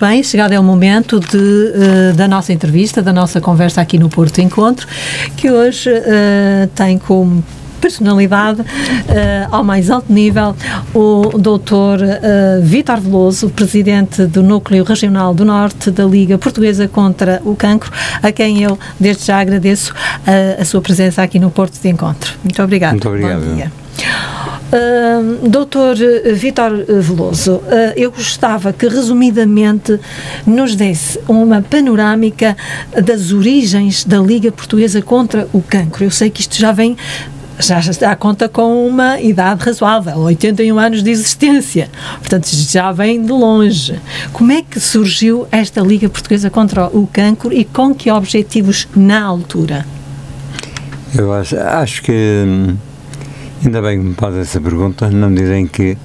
Bem, chegado é o momento de, uh, da nossa entrevista, da nossa conversa aqui no Porto Encontro, que hoje uh, tem como personalidade uh, ao mais alto nível, o doutor uh, Vítor Veloso, presidente do Núcleo Regional do Norte da Liga Portuguesa contra o Cancro, a quem eu desde já agradeço uh, a sua presença aqui no Porto de Encontro. Muito obrigado. Muito obrigado. Bom dia. Uh, doutor Vítor Veloso, uh, eu gostava que resumidamente nos desse uma panorâmica das origens da Liga Portuguesa contra o Cancro. Eu sei que isto já vem já está conta com uma idade razoável, 81 anos de existência. Portanto, já vem de longe. Como é que surgiu esta Liga Portuguesa contra o Cancro e com que objetivos na altura? Eu acho, acho que hum, ainda bem que me faz essa pergunta, não dizem que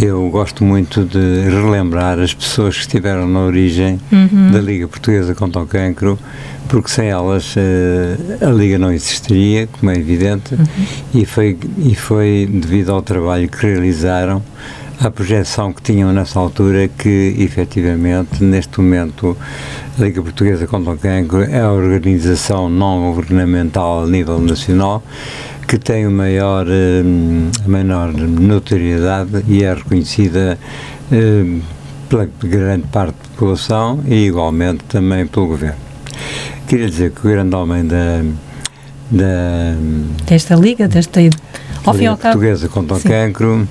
eu gosto muito de relembrar as pessoas que estiveram na origem uhum. da Liga Portuguesa contra o Cancro, porque sem elas uh, a Liga não existiria, como é evidente, uhum. e, foi, e foi devido ao trabalho que realizaram, a projeção que tinham nessa altura, que efetivamente, neste momento, a Liga Portuguesa contra o Cancro é a organização não governamental a nível nacional que tem o maior, hum, a maior notoriedade e é reconhecida hum, pela grande parte da população e igualmente também pelo governo. Queria dizer que o grande homem da, da desta liga, desta ao fim ao cabo, portuguesa contra o Sim. cancro,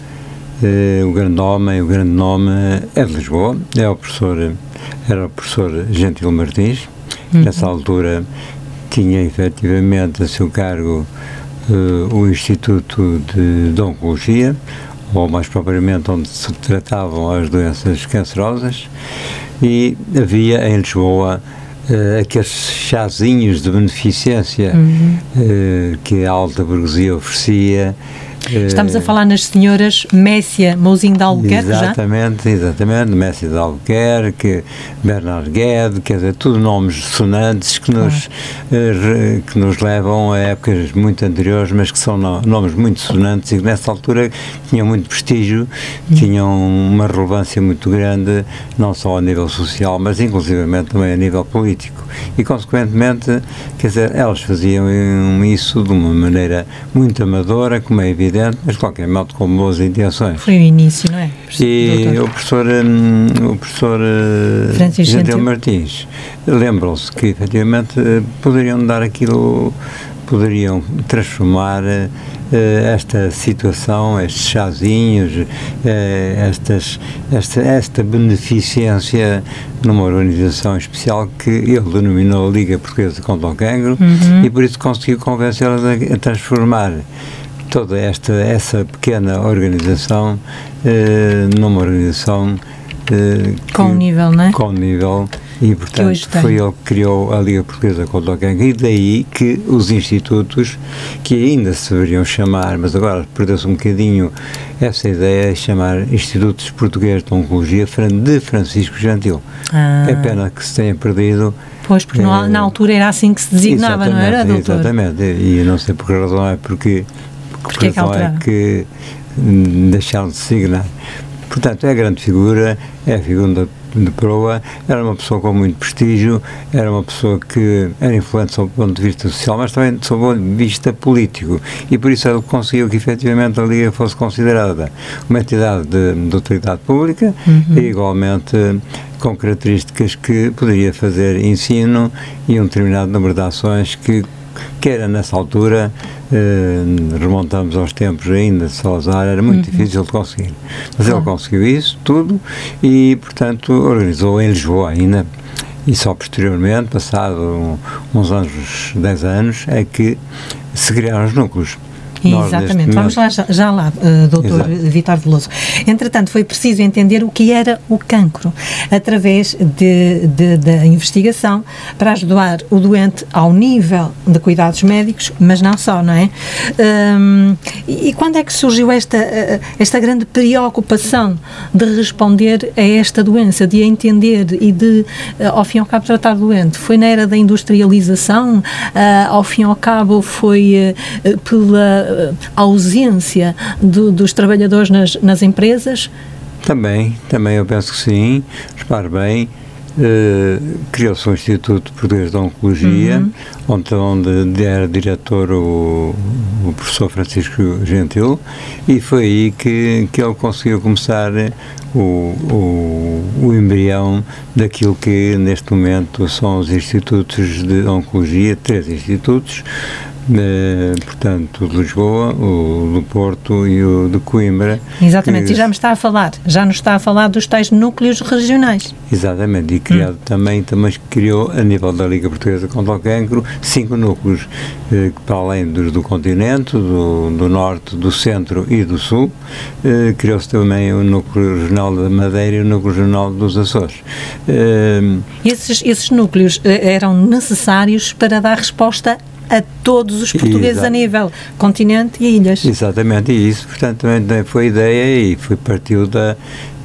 eh, o grande homem, o grande nome é de Lisboa, é o professor, era o professor Gentil Martins, uhum. nessa altura tinha efetivamente a seu cargo uh, o Instituto de, Oncologia, ou mais propriamente onde se tratavam as doenças cancerosas, e havia em Lisboa uh, aqueles chazinhos de beneficência uhum. uh, que a alta burguesia oferecia Estamos a falar nas senhoras Messia Mouzinho de Albuquerque, exatamente, já? Exatamente, Messia de Albuquerque, Bernard Gued, quer dizer, tudo nomes sonantes que nos, eh, que nos levam a épocas muito anteriores, mas que são nomes muito sonantes e que nessa altura tinham muito prestígio, hum. tinham uma relevância muito grande, não só a nível social, mas inclusivamente também a nível político. E, consequentemente, quer dizer, elas faziam isso de uma maneira muito amadora, como é evidente, evidente, mas de qualquer modo com boas intenções. Foi o início, não é? E doutor? o professor, hum, o professor uh, Francisco Gentil Martins lembram-se que efetivamente uh, poderiam dar aquilo, poderiam transformar uh, esta situação, estes chazinhos, estas, esta, esta beneficência numa organização especial que ele denominou Liga Portuguesa contra o Cancro uhum. e por isso conseguiu convencê-la a transformar toda esta essa pequena organização eh, numa organização eh, com que, nível, não é? Com nível e portanto foi ele que criou a Liga Portuguesa contra o Cancro e daí que os institutos que ainda se deveriam chamar, mas agora perdeu-se um bocadinho essa ideia de chamar Institutos Portugueses de Oncologia de Francisco Gentil. Ah. É pena que se tenha perdido Pois, porque é, na altura era assim que se designava, não era, doutor? Exatamente, e não sei por que razão é porque porque é que, é que deixaram de signar. Portanto, é grande figura, é a figura de proa, era uma pessoa com muito prestígio, era uma pessoa que era influente sob o ponto de vista social, mas também sob o ponto de vista político. E por isso ele conseguiu que efetivamente a Liga fosse considerada uma entidade de, de autoridade pública uhum. e igualmente com características que poderia fazer ensino e um determinado número de ações que que era nessa altura, eh, remontamos aos tempos ainda de Salazar, era muito uhum. difícil de conseguir. Mas ele conseguiu isso tudo e, portanto, organizou em Lisboa ainda. E só posteriormente, passado uns anos, 10 anos, é que se criaram os núcleos. Exatamente, vamos lá já, já lá, uh, doutor Vitor Veloso. Entretanto, foi preciso entender o que era o cancro através de, de, da investigação para ajudar o doente ao nível de cuidados médicos, mas não só, não é? Um, e, quando é que surgiu esta, eh, esta grande preocupação de responder a esta doença, de a entender e de, uh, ao fim e ao cabo, tratar o doente? Foi na era da industrialização? Uh, ao fim e ao cabo, foi pela ausência do, dos trabalhadores nas, nas empresas. Também, também eu penso que sim. Repare bem, uh, criou-se um Instituto Português de Oncologia, uhum. onde, onde era diretor o, o, professor Francisco Gentil, e foi aí que, que ele conseguiu começar o, o, o embrião daquilo que neste momento são os institutos de oncologia, três institutos, eh, portanto, de Lisboa, o do Porto e o de Coimbra. Exatamente, que, e já me está a falar, já nos está a falar dos tais núcleos regionais. Exatamente, e criado hum. também, também criou, a nível da Liga Portuguesa contra o Cancro, cinco núcleos, eh, para além dos do continente, do, do norte, do centro e do sul, eh, criou-se também o núcleo regional da Madeira e o núcleo regional dos Açores. Eh, esses, esses núcleos eh, eram necessários para dar resposta a todos os portugueses Exato. a nível continente e ilhas. Exatamente, e isso, portanto, também foi a ideia e foi partiu da,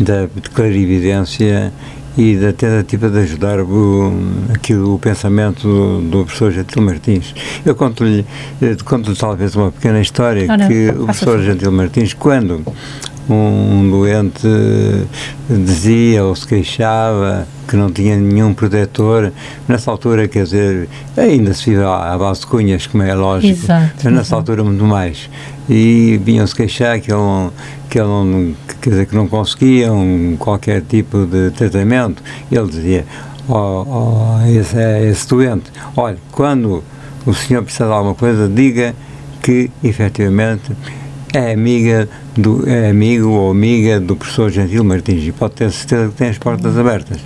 da clarividência e da tentativa de ajudar o, aquilo, o pensamento do, do professor Gentil Martins. Eu conto-lhe conto talvez uma pequena história que o professor Gentil Martins, quando um doente dizia ou se queixava que não tinha nenhum protetor. Nessa altura, quer dizer, ainda se vive à base de cunhas, como é lógico, exato, mas nessa altura muito mais. E vinham-se queixar que ele, não, que ele não, quer dizer, que não conseguiam qualquer tipo de tratamento. Ele dizia, oh, oh, esse, esse doente, olha, quando o senhor precisar de alguma coisa, diga que efetivamente é amiga do, é amigo ou amiga do professor Gentil Martins e pode ter certeza que tem as portas abertas.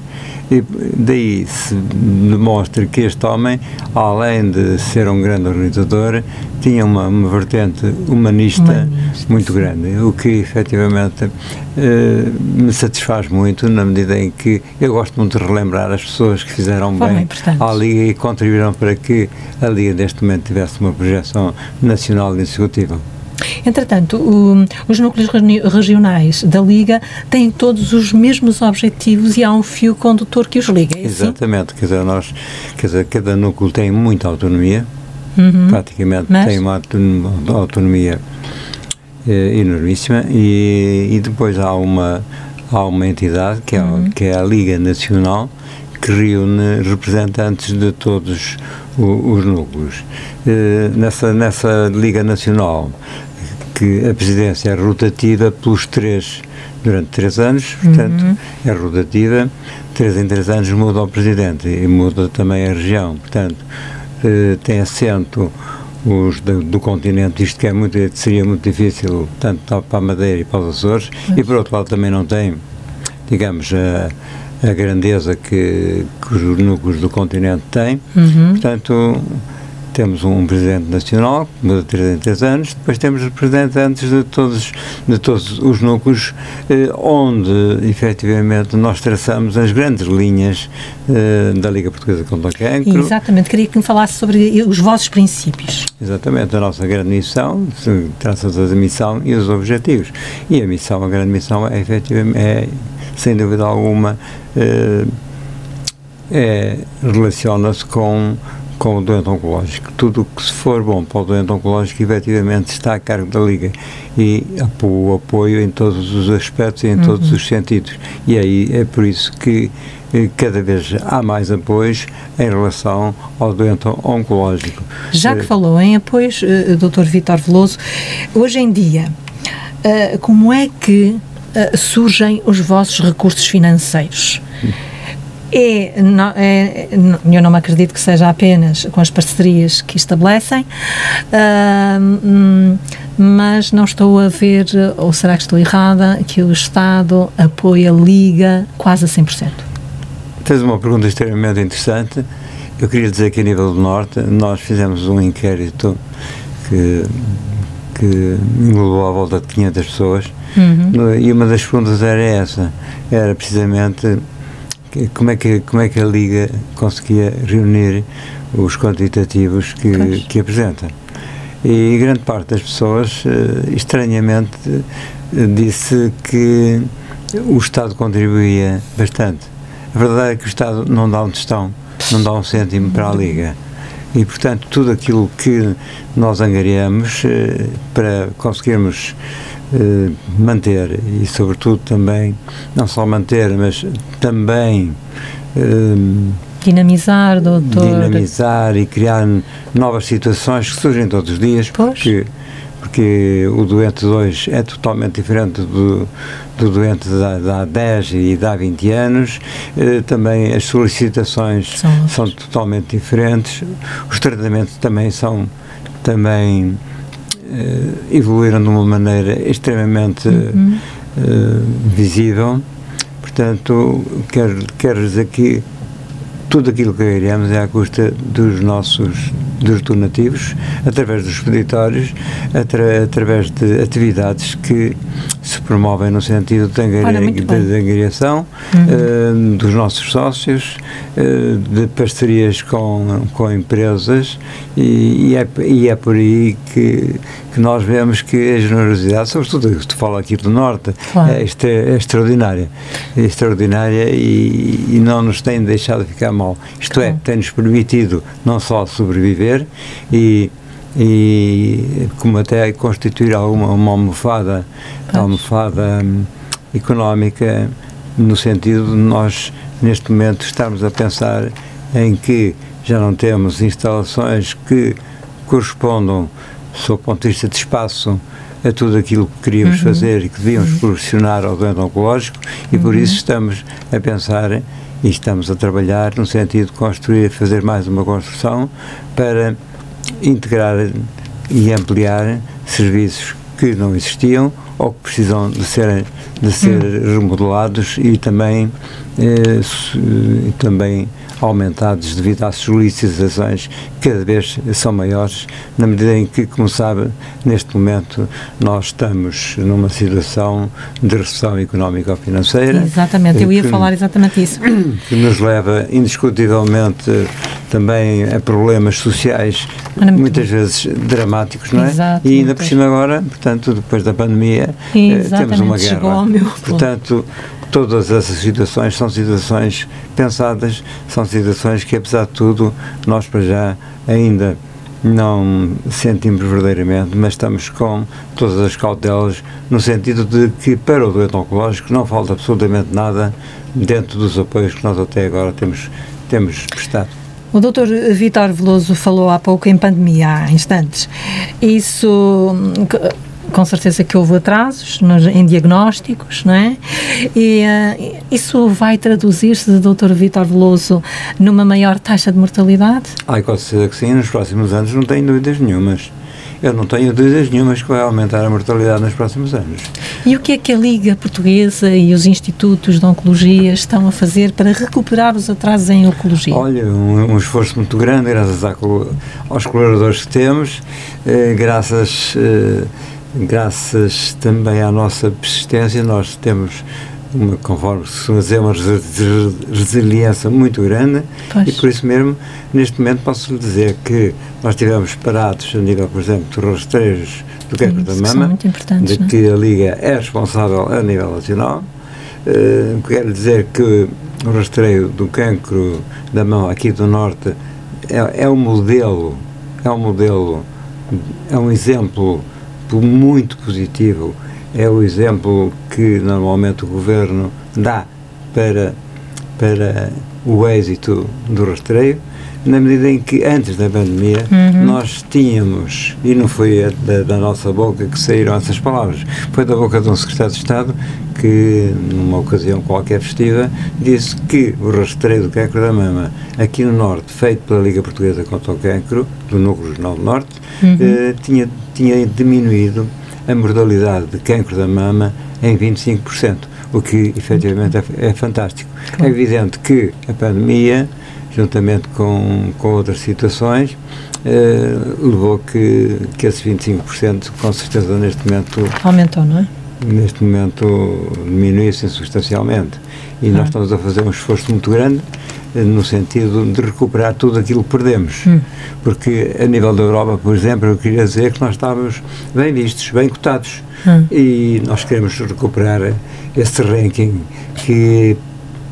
E daí se demonstra que este homem, além de ser um grande organizador, tinha uma, uma vertente humanista, humanista muito grande, o que efetivamente eh, me satisfaz muito na medida em que eu gosto muito de relembrar as pessoas que fizeram bem à Liga e contribuíram para que a Liga neste momento tivesse uma projeção nacional indiscutível. Entretanto, o, os núcleos regionais da Liga têm todos os mesmos objetivos e há um fio condutor que os liga. É assim? Exatamente, quer dizer, nós, quer dizer, cada núcleo tem muita autonomia, uhum. praticamente Mas? tem uma autonomia eh, enormíssima e, e depois há uma, há uma entidade que é, uhum. que é a Liga Nacional que reúne representantes de todos os núcleos. Eh, nessa, nessa Liga Nacional que a presidência é rotativa pelos três, durante três anos, portanto, uhum. é rotativa, três em três anos muda o presidente e muda também a região, portanto, eh, tem assento os do, do, continente, isto que é muito, seria muito difícil, tanto para a Madeira e para os Açores, e por outro lado também não tem, digamos, a, a grandeza que, que os núcleos do continente têm, uhum. portanto temos um presidente nacional, que muda de 3 em 3 anos, depois temos representantes de todos, de todos os núcleos, eh, onde efetivamente nós traçamos as grandes linhas eh, da Liga Portuguesa contra o Cancro. Exatamente, queria que me falasse sobre os vossos princípios. Exatamente, a nossa grande missão, traça-se a missão e os objetivos. E a missão, a grande missão é efetivamente, é, sem dúvida alguma, eh, é, relaciona-se com com o doente oncológico. Tudo o que se for bom para o doente oncológico, efetivamente, está a cargo da Liga e o apoio em todos os aspectos e em uhum. todos os sentidos. E aí é por isso que eh, cada vez há mais apoios em relação ao doente oncológico. Já que falou em apoios, uh, Dr. Vítor Veloso, hoje em dia, como é que uh, surgem os vossos recursos financeiros? É, não, é, eu não acredito que seja apenas com as parcerias que estabelecem, uh, mas não estou a ver, ou será que estou errada, que o Estado apoia, liga quase a 100%. Tens uma pergunta extremamente interessante. Eu queria dizer que a nível do Norte nós fizemos um inquérito que, que englobou à volta de 500 pessoas uhum. e uma das perguntas era essa, era precisamente como é que como é que a liga conseguia reunir os quantitativos que, que apresenta. E grande parte das pessoas eh, estranhamente disse que o Estado contribuía bastante. A verdade é que o Estado não dá um tostão não dá um cêntimo para a liga. E portanto tudo aquilo que nós angariamos eh, para conseguirmos eh, manter e, sobretudo, também, não só manter, mas também. Eh, dinamizar, doutor. Dinamizar e criar novas situações que surgem todos os dias, pois. porque porque o doente de hoje é totalmente diferente do, do doente de, há 10 e de há 20 anos. Eh, também as solicitações são, são totalmente diferentes. Os tratamentos também são também evoluíram de uma maneira extremamente uhum. eh, visível. Portanto, quero, quero dizer que tudo aquilo que iremos é à custa dos nossos dos donativos, através dos expeditórios, atra, através de atividades que se promovem no sentido de, angariação uhum. uh, dos nossos sócios, uh, de parcerias com, com empresas e, e, é, e é por aí que, que nós vemos que a generosidade, sobretudo tu fala aqui do Norte, claro. é, é, extraordinária. É extraordinária e, e, não nos tem deixado ficar mal. Isto é, claro. é, tem-nos permitido não só sobreviver e e como até constituir alguma uma almofada, almofada um, económica no sentido de nós neste momento estarmos a pensar em que já não temos instalações que correspondam, sob o ponto de vista de espaço, a tudo aquilo que queríamos uhum. fazer e que devíamos uhum. proporcionar ao doente oncológico e uhum. por isso estamos a pensar e estamos a trabalhar no sentido de construir, fazer mais uma construção para integrar e ampliar serviços que não existiam ou que precisam de ser, de ser hum. remodelados e também, eh, também aumentados devido às solicitações que cada vez são maiores, na medida em que, como sabe, neste momento nós estamos numa situação de recessão económica ou financeira. Exatamente, eu ia que, falar exatamente isso. Que nos leva indiscutivelmente também a problemas sociais muitas vezes dramáticos, não é? Exato, e ainda por cima agora, portanto, depois da pandemia, eh, temos uma guerra. Portanto, todas essas situações são situações pensadas, são situações que, apesar de tudo, nós para já ainda não sentimos verdadeiramente, mas estamos com todas as cautelas no sentido de que para o doente oncológico não falta absolutamente nada dentro dos apoios que nós até agora temos, temos prestado. O doutor Vitor Veloso falou há pouco em pandemia, há instantes. Isso, com certeza que houve atrasos nos, em diagnósticos, não é? E uh, isso vai traduzir-se, doutor Vitor Veloso, numa maior taxa de mortalidade? Ai, com certeza que sim, nos próximos anos não tenho dúvidas nenhumas. Eu não tenho dúvidas nenhumas que vai aumentar a mortalidade nos próximos anos. E o que é que a Liga Portuguesa e os institutos de Oncologia estão a fazer para recuperar os atrasos em Oncologia? Olha, um, um esforço muito grande, graças à, aos colaboradores que temos, eh, graças, eh, graças também à nossa persistência, nós temos uma, conforme se dizer, uma resiliência muito grande pois. e por isso mesmo, neste momento, posso lhe dizer que nós estivemos parados a nível, por exemplo, de rastreios do cancro da mama, de não? que a Liga é responsável a nível nacional. Uh, quero dizer que o rastreio do cancro da mão aqui do Norte é, é um modelo, é um modelo, é um exemplo muito positivo é o exemplo que normalmente o governo dá para, para o êxito do rastreio, na medida em que antes da pandemia uhum. nós tínhamos, e não foi da, da, nossa boca que saíram essas palavras, foi da boca de um secretário de Estado que, numa ocasião qualquer festiva, disse que o rastreio do cancro da mama aqui no Norte, feito pela Liga Portuguesa contra o Cancro, do Núcleo Regional do Norte, uhum. eh, tinha, tinha diminuído a mortalidade de cancro da mama em 25%, o que efetivamente é, é fantástico. Claro. É evidente que a pandemia, juntamente com, com outras situações, eh, levou que, que esse 25% com certeza neste momento aumentou, não é? Neste momento diminuísse substancialmente. E ah. nós estamos a fazer um esforço muito grande no sentido de recuperar tudo aquilo que perdemos. Hum. Porque a nível da Europa, por exemplo, eu queria dizer que nós estávamos bem vistos, bem cotados. Hum. E nós queremos recuperar esse ranking que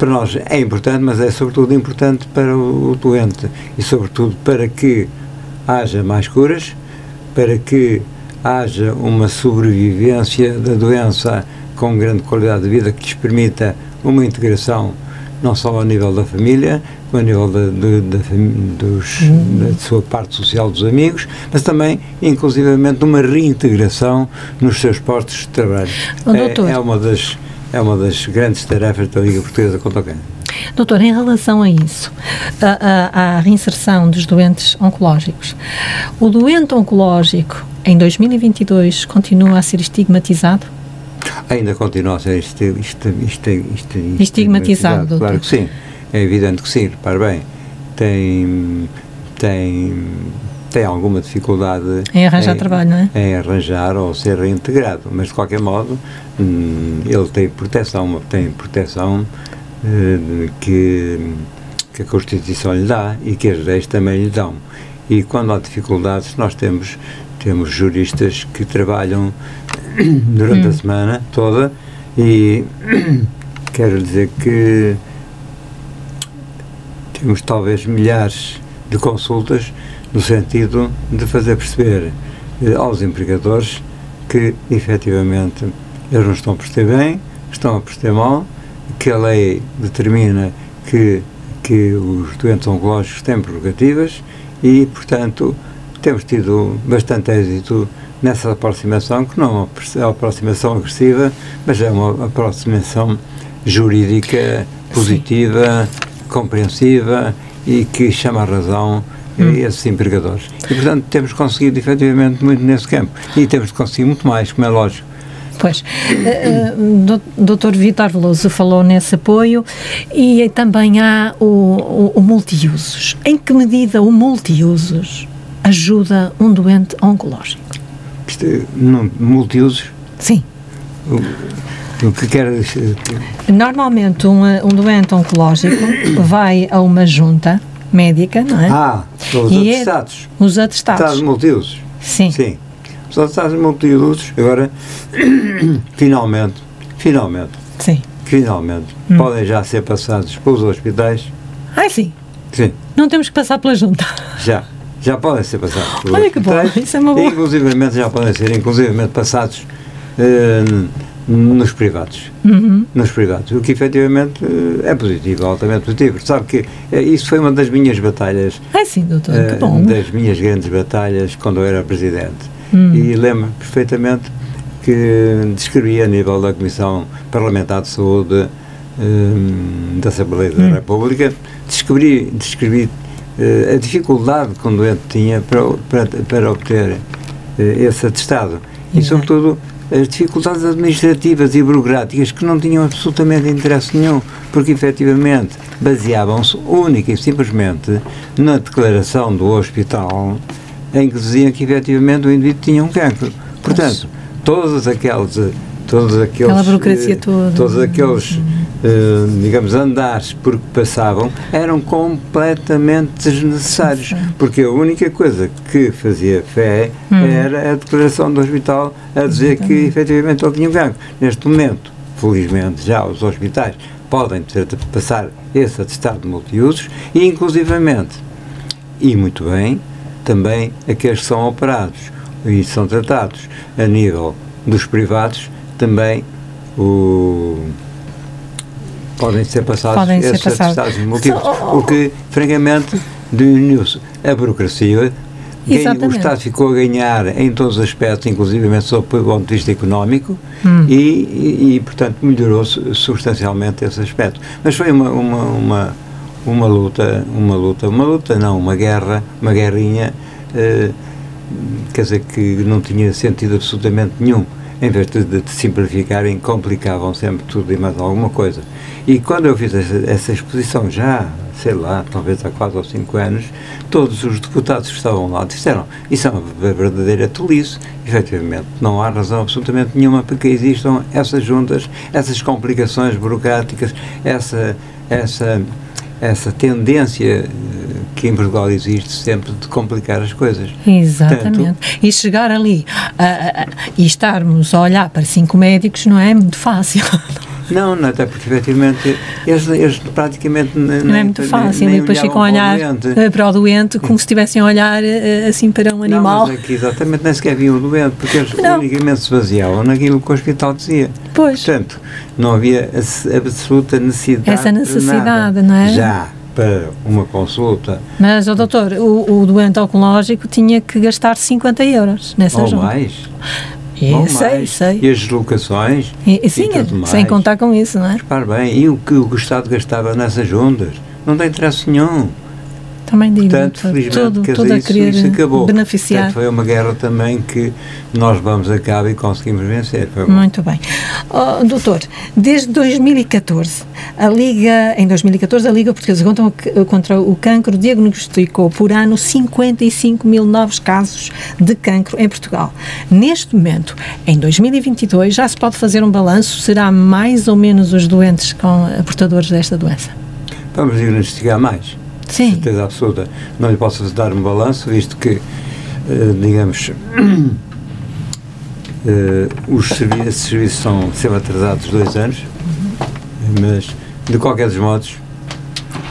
para nós é importante, mas é sobretudo importante para o doente e sobretudo para que haja mais curas, para que haja uma sobrevivência da doença com grande qualidade de vida que lhes permita uma integração não só ao nível da família, como a nível da, da, da, dos, uhum. da sua parte social dos amigos, mas também, inclusivamente, uma reintegração nos seus postos de trabalho. Oh, é, é, uma das, é uma das grandes tarefas da Liga Portuguesa contra o Câncer. Doutor, em relação a isso, a, a, a, reinserção dos doentes oncológicos, o doente oncológico em 2022 continua a ser estigmatizado? Ainda continua a ser isto, estigmatizado. Claro que sim, é evidente que sim, repare bem, tem, tem, tem alguma dificuldade em arranjar em, trabalho, não é? Em arranjar ou ser reintegrado, mas de qualquer modo hum, ele tem proteção, tem proteção eh, que, que a Constituição lhe dá e que as leis também lhe dão. E quando há dificuldades, nós temos, temos juristas que trabalham durante hum. a semana toda e quero dizer que temos talvez milhares de consultas no sentido de fazer perceber eh, aos empregadores que efetivamente eles não estão a perceber bem, estão a perceber mal, que a lei determina que, que os doentes oncológicos têm prerrogativas e, portanto, temos tido bastante êxito nessa aproximação, que não é uma aproximação agressiva, mas é uma aproximação jurídica positiva, Sim. compreensiva e que chama a razão. A esses empregadores. E, portanto, temos conseguido efetivamente muito nesse campo. E temos de conseguir muito mais, como é lógico. Pois, uh, Dr. Vitor Veloso falou nesse apoio e também há o, o, o multiusos. Em que medida o multiusos ajuda um doente oncológico? Isto, é, multiusos? Sim. O, o que quer dizer? Normalmente um, um doente oncológico vai a uma junta médica, não é? Ah, os e é atestados. É, os atestados. Atestados multiusos. Sim. Sim. Os atestados multiusos, agora, finalmente, finalmente, sim. finalmente, hum. podem já ser passados pelos hospitais. Ah, sim? Sim. Não temos que passar pela junta. Já já podem ser passados pelos Olha que bom, isso é uma boa. Inclusivamente já podem ser inclusivamente passados uh, nos privados. Uhum. Nos privados, o que efetivamente uh, é positivo, altamente positivo. Sabe que uh, isso foi uma das minhas batalhas. É sim, doutor, que bom. Das minhas grandes batalhas quando eu era presidente. Uhum. E lembro perfeitamente que descrevi a nível da Comissão Parlamentar de Saúde da Assembleia da uhum. República, descobri, descrevi uh, a dificuldade que um doente tinha para, para, para obter uh, esse atestado. E, sobretudo, as dificuldades administrativas e burocráticas que não tinham absolutamente interesse nenhum, porque efetivamente baseavam-se única e simplesmente na declaração do hospital em que diziam que efetivamente o indivíduo tinha um cancro. Portanto, todas aquelas todos aqueles Aquela burocracia toda. todos aqueles uh, digamos, andares por que passavam eram completamente desnecessários, porque a única coisa que fazia fé hum. era a declaração do hospital a dizer Exatamente. que efetivamente ele tinha um cancro. Neste momento, felizmente, já os hospitais podem ter de passar esse atestado de multiusos e, inclusivamente, e muito bem, também aqueles que são operados e são tratados a nível dos privados, também o podem ser passados podem esses ser passados. atestados múltiplos, o que, francamente, diminuiu-se a burocracia, o Estado ficou a ganhar em todos os aspectos, inclusive sob o ponto de vista económico, hum. e, e, e, portanto, melhorou substancialmente esse aspecto. Mas foi uma, uma, uma, uma luta, uma luta, uma luta não, uma guerra, uma guerrinha, eh, quer dizer, que não tinha sentido absolutamente nenhum em vez de, simplificarem, complicavam sempre tudo e mais alguma coisa. E quando eu fiz essa, essa, exposição, já, sei lá, talvez há quatro ou cinco anos, todos os deputados que estavam lá disseram isso é uma verdadeira tolice. Efetivamente, não há razão absolutamente nenhuma para que existam essas juntas, essas complicações burocráticas, essa, essa, essa tendência que em Portugal existe sempre de complicar as coisas. Exatamente. Portanto, e chegar ali e estarmos a olhar para cinco médicos não é muito fácil. Não, não, até porque efetivamente eles, eles praticamente nem, não é muito fácil, nem, nem depois ficam a olhar para, para o doente como se estivessem a olhar eh, assim para um animal. Não, mas aqui exatamente nem sequer viam o doente, porque eles não. unicamente se baseavam naquilo que o hospital dizia. Pois. Portanto, não havia absoluta necessidade. Essa necessidade, não é? Já para uma consulta. Mas, oh, doutor, o, o doente oncológico tinha que gastar 50 euros nessa Ou junta. mais. É, sei, sei. E as deslocações. E, sim, e sem contar com isso, não é? Repare bem, e o que o Estado gastava nessas juntas? Não tem interesse nenhum. Também digo. Portanto, felizmente, tudo, tudo isso, isso acabou. beneficiar. Portanto, foi uma guerra também que nós vamos a cabo e conseguimos vencer. Muito bem. Oh, doutor, desde 2014, a Liga, em 2014, a Liga Portuguesa contra, contra o Cancro diagnosticou por ano 55 mil novos casos de cancro em Portugal. Neste momento, em 2022, já se pode fazer um balanço? Será mais ou menos os doentes com portadores desta doença? Vamos diagnosticar mais. Sim. certeza absoluta. Não lhe posso dar um balanço, visto que, uh, digamos, uh, os serviços, esses serviços são sempre atrasados dois anos, mas, de qualquer dos modos,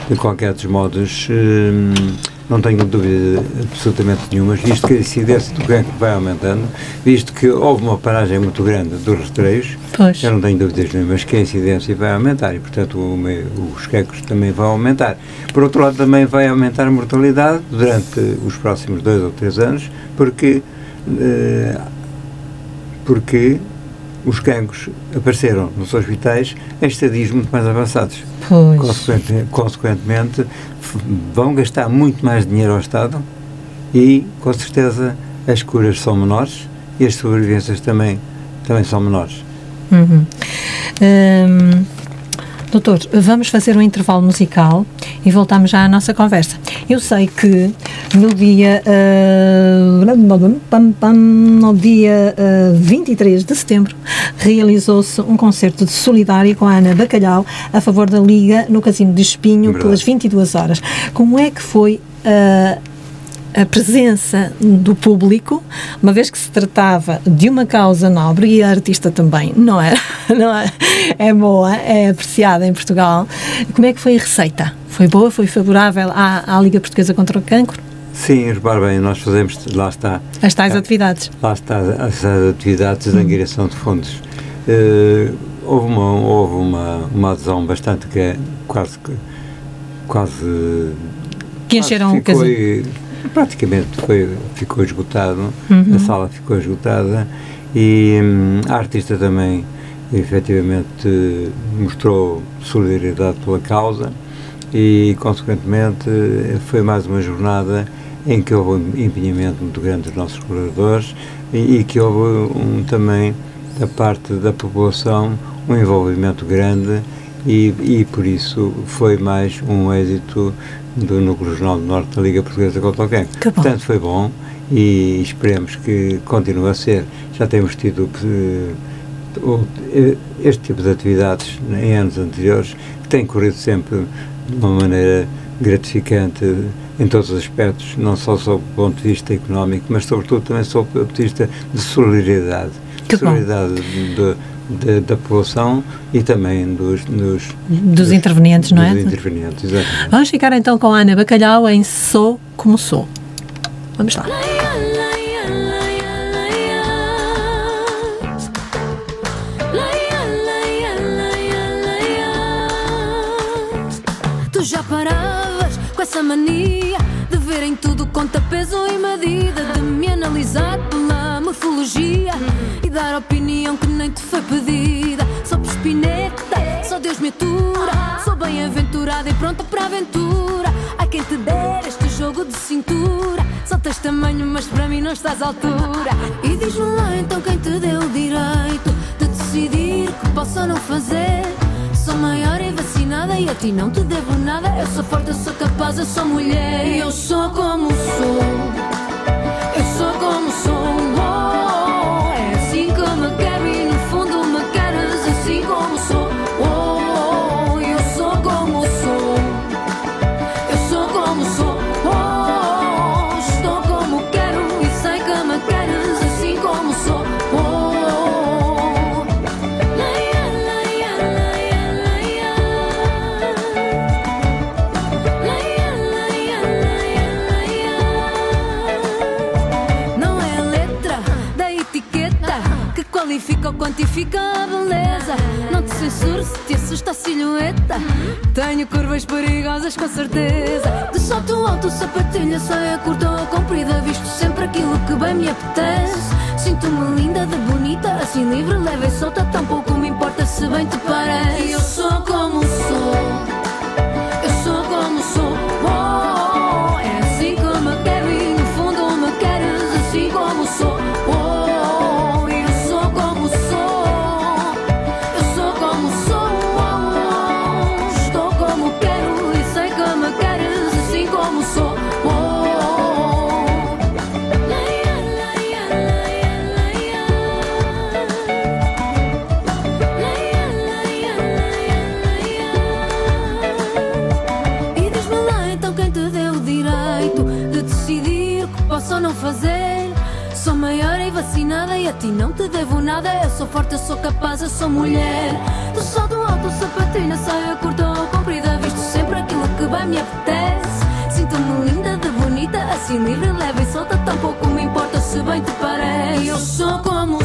de qualquer dos modos, uh, não tenho dúvida absolutamente nenhuma, visto que a incidência do cancro vai aumentando, visto que houve uma paragem muito grande dos rastreios, pois. eu não tenho dúvidas nenhumas que a incidência vai aumentar e, portanto, o, os cancros também vão aumentar. Por outro lado, também vai aumentar a mortalidade durante os próximos dois ou três anos, porque, eh, porque os cancros apareceram nos hospitais em estadios muito mais avançados. Pois. Consequentemente, consequentemente, vão gastar muito mais dinheiro ao Estado e, com certeza, as curas são menores e as sobrevivências também, também são menores. Uhum. Um, doutor, vamos fazer um intervalo musical e voltamos já à nossa conversa. Eu sei que no dia, uh, no dia uh, 23 de setembro realizou-se um concerto de solidário com a Ana Bacalhau a favor da Liga no Casino de Espinho Verdade. pelas 22 horas. Como é que foi uh, a presença do público, uma vez que se tratava de uma causa nobre e a artista também não é, não é, é boa, é apreciada em Portugal. Como é que foi a receita? Foi boa? Foi favorável à, à Liga Portuguesa contra o Cancro? Sim, repare bem, nós fazemos, lá está. As tais atividades. Lá está, as atividades da angariação de fundos. Uh, houve uma, houve uma, uma adesão bastante que é quase. quase. Que encheram o casino praticamente foi, ficou esgotado, uhum. a sala ficou esgotada e hum, a artista também efetivamente mostrou solidariedade pela causa e consequentemente foi mais uma jornada em que houve um empenhamento muito grande dos nossos colaboradores e, e que houve um, também da parte da população um envolvimento grande e, e por isso foi mais um êxito do Núcleo Regional do Norte da Liga Portuguesa contra o Cancro. Portanto, foi bom e esperemos que continue a ser. Já temos tido uh, este tipo de atividades em anos anteriores que têm corrido sempre de uma maneira gratificante em todos os aspectos, não só sob o ponto de vista económico, mas sobretudo também sob o ponto de vista de solidariedade. Que solidariedade de, de, da população e também dos, dos, dos, dos intervenientes, não é? Dos intervenientes, exatamente. Vamos ficar então com a Ana Bacalhau em Sou Como Sou. Vamos lá. Tu já paravas com essa mania de verem tudo conta peso e medida, de me analisar pela morfologia e dar opinião que nem te foi pedida. Sou espineta, só Deus me atura. Sou bem-aventurada e pronta para a aventura. Há quem te der este jogo de cintura. Só tens tamanho, mas para mim não estás à altura. E diz-me lá então quem te deu o direito de decidir que posso ou não fazer. Sou maior e vacinada e a ti não te devo nada. Eu sou forte, eu sou capaz, eu sou mulher. E eu sou como sou. Quantifica a beleza. Não te censuro se te assusta a silhueta. Tenho curvas perigosas com certeza. De salto alto, sapatilha, saia curta ou comprida. Visto sempre aquilo que bem me apetece. Sinto-me linda, de bonita, assim livre, leve e solta. Tampouco me importa se bem te parece. Eu sou como sou. A ti não te devo nada. Eu sou forte, eu sou capaz, eu sou mulher. Do sol do alto, sapatina, saia curta ou comprida. Visto sempre aquilo que bem me apetece. Sinto-me linda, de bonita, assim livre, leve e solta. Tampouco me importa se bem te parece. Eu sou como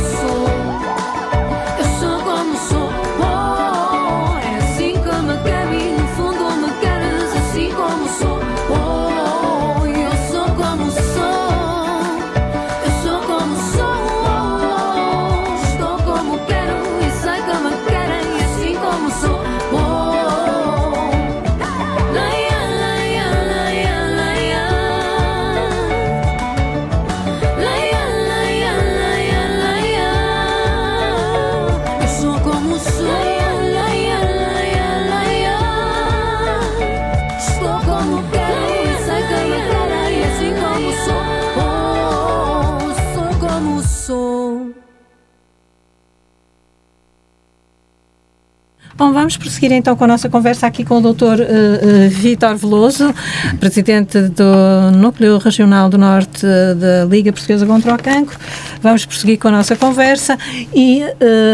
prosseguir então com a nossa conversa aqui com o Dr. Uh, uh, Vítor Veloso, presidente do Núcleo Regional do Norte uh, da Liga Portuguesa contra o Cancro. Vamos prosseguir com a nossa conversa e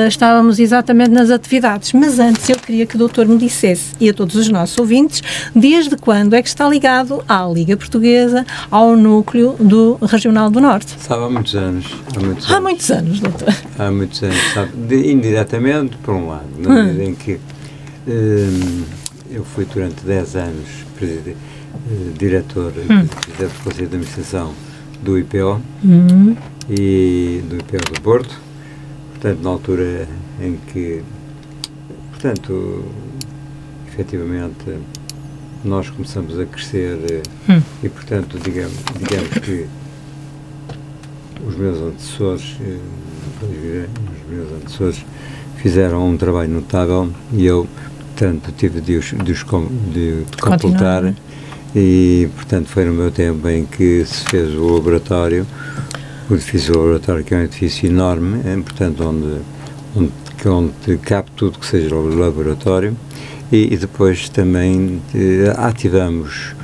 estávamos exatamente nas atividades. Mas antes eu queria que o doutor me dissesse, e a todos os nossos ouvintes, desde quando é que está ligado à Liga Portuguesa, ao Núcleo do Regional do Norte? Sabe, há muitos anos. Há muitos anos, há muitos anos doutor. Há muitos anos, sabe, de, indiretamente, por um lado, na hum. medida em que Hum, eu fui durante 10 anos eh, diretor hum. do Conselho de Administração do IPO hum. e do IPO do Porto, portanto, na altura em que, portanto, efetivamente, nós começamos a crescer eh, hum. e, portanto, digamos, digamos que os meus antecessores, eh, os meus antecessores fizeram um trabalho notável e eu portanto, tive de os, de, os, de, de completar e, portanto, foi no meu tempo em que se fez o laboratório, o edifício do laboratório, que é um edifício enorme, é, portanto, onde, onde, onde cabe tudo que seja o laboratório. E, e depois também de, ativamos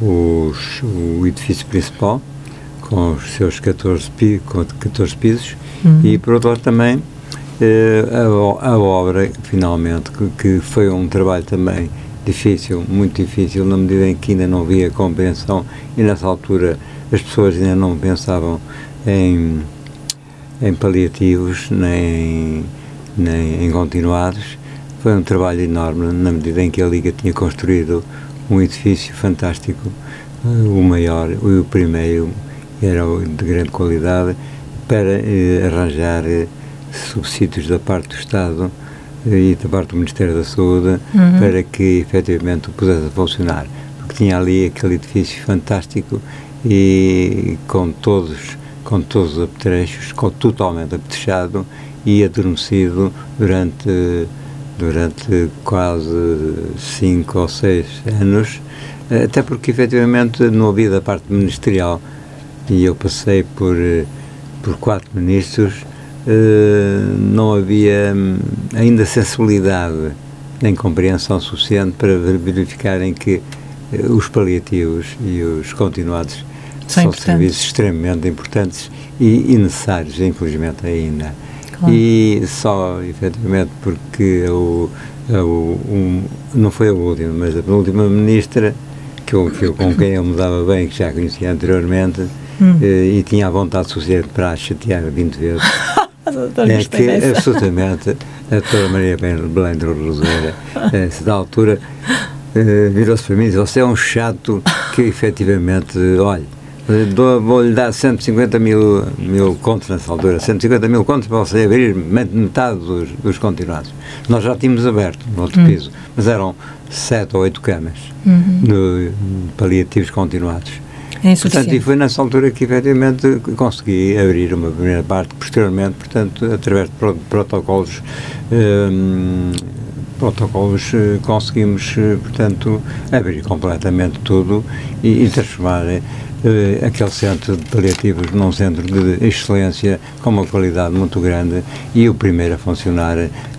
os, o edifício principal com os seus 14, com 14 pisos. Uhum. e, por outro lado, também eh, a, a, obra, finalmente, que, que, foi um trabalho também difícil, muito difícil, na medida em que ainda não havia compreensão e nessa altura as pessoas ainda não pensavam em, em paliativos nem, nem em continuados. Foi um trabalho enorme na medida em que a Liga tinha construído um edifício fantástico, eh, o maior, o primeiro, era de grande qualidade, para eh, arranjar eh, subsídios da parte do Estado e da parte do Ministério da Saúde uhum. para que efetivamente o pudesse funcionar. Porque tinha ali aquele edifício fantástico e com todos, com todos os apetrechos, com, totalmente apetrechado e adormecido durante, durante quase cinco ou seis anos, até porque efetivamente não havia da parte ministerial e eu passei por, por quatro ministros eh, não havia hum, ainda sensibilidade nem compreensão suficiente para verificarem que eh, os paliativos e os continuados são, são serviços extremamente importantes e, e necessários, infelizmente, ainda. Claro. E só, efetivamente, porque o, o, um, não foi a última, mas a última ministra, que eu, que eu, com quem eu me dava bem, que já conhecia anteriormente, hum. eh, e tinha a vontade suficiente para a chatear 20 vezes. é que absolutamente a doutora Maria Belém de Roseira, a da altura, uh, virou-se para mim e disse: Você é um chato que efetivamente, olha, vou-lhe dar 150 mil, mil contos nessa altura, 150 mil contos para você abrir metade dos, dos continuados. Nós já tínhamos aberto no outro hum. piso, mas eram sete ou oito camas uhum. de paliativos continuados. É portanto, e foi nessa altura que efetivamente consegui abrir uma primeira parte, posteriormente, portanto, através de protocolos, um, protocolos eh, conseguimos, eh, portanto, abrir completamente tudo e, e transformar uh, aquele centro de paliativos num centro de excelência com uma qualidade muito grande e o primeiro a funcionar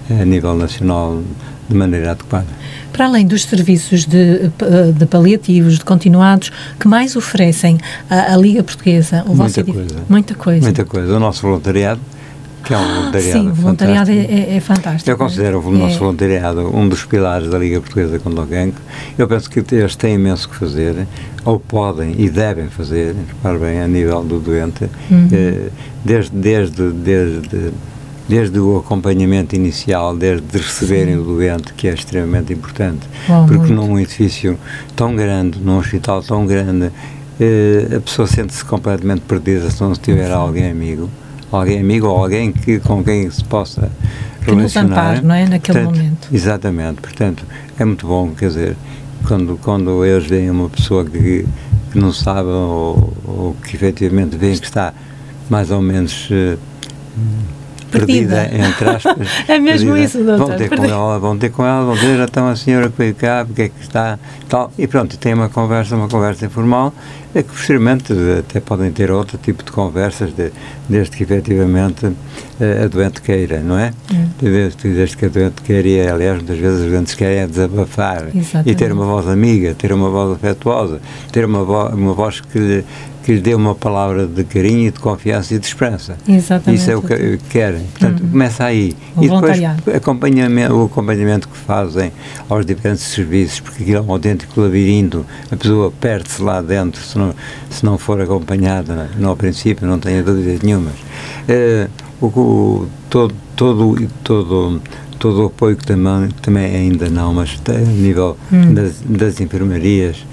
a nível nacional de maneira adequada. Para além dos serviços de, de paliativos, de continuados, que mais oferecem a, a Liga Portuguesa? Muita coisa. Muita coisa. Muita coisa. O nosso voluntariado, que é um voluntariado Sim, o voluntariado é, é, é, fantástico. Eu considero o nosso é. voluntariado um dos pilares da Liga Portuguesa contra o Cancro. Eu penso que eles têm imenso que fazer, ou podem e devem fazer, repare bem, a nível do doente, uhum. Eh, desde, desde, desde desde o acompanhamento inicial, desde receberem Sim. o doente, que é extremamente importante, porque muito. num edifício tão grande, num hospital tão grande, eh, a pessoa sente-se completamente perdida se não tiver Sim. alguém amigo, alguém amigo ou alguém que, com quem se possa que relacionar. Ampare, não é? Naquele portanto, momento. Exatamente, portanto, é muito bom, quer dizer, quando, quando eles veem uma pessoa que, que não sabe ou, ou que efetivamente veem que está mais ou menos eh, perdida, perdida entre aspas. é mesmo perdida. isso, doutor. Vão ter com ela, vão ter com ela, vão ver, então a senhora que veio cá, porque é que está, tal, e pronto, tem uma conversa, uma conversa informal, é que posteriormente até podem ter outro tipo de conversas, de, desde que efetivamente eh, a doente queira, não é? Hum. Desde, desde que a doente queira, e aliás, muitas vezes as doentes querem é desabafar Exatamente. e ter uma voz amiga, ter uma voz afetuosa, ter uma, vo uma voz que lhe, que lhe dê uma palavra de carinho, de confiança e de esperança. Exatamente. Isso é o que querem. Portanto, uhum. começa aí. O e depois acompanhamento, o acompanhamento que fazem aos diferentes serviços, porque aquilo é um autêntico labirinto, a pessoa perde-se lá dentro se não, se não for acompanhada no princípio, não tenha dúvidas nenhumas. Uh, o, todo, todo, todo, todo o apoio que também, também ainda não, mas a nível hum. das, das enfermarias,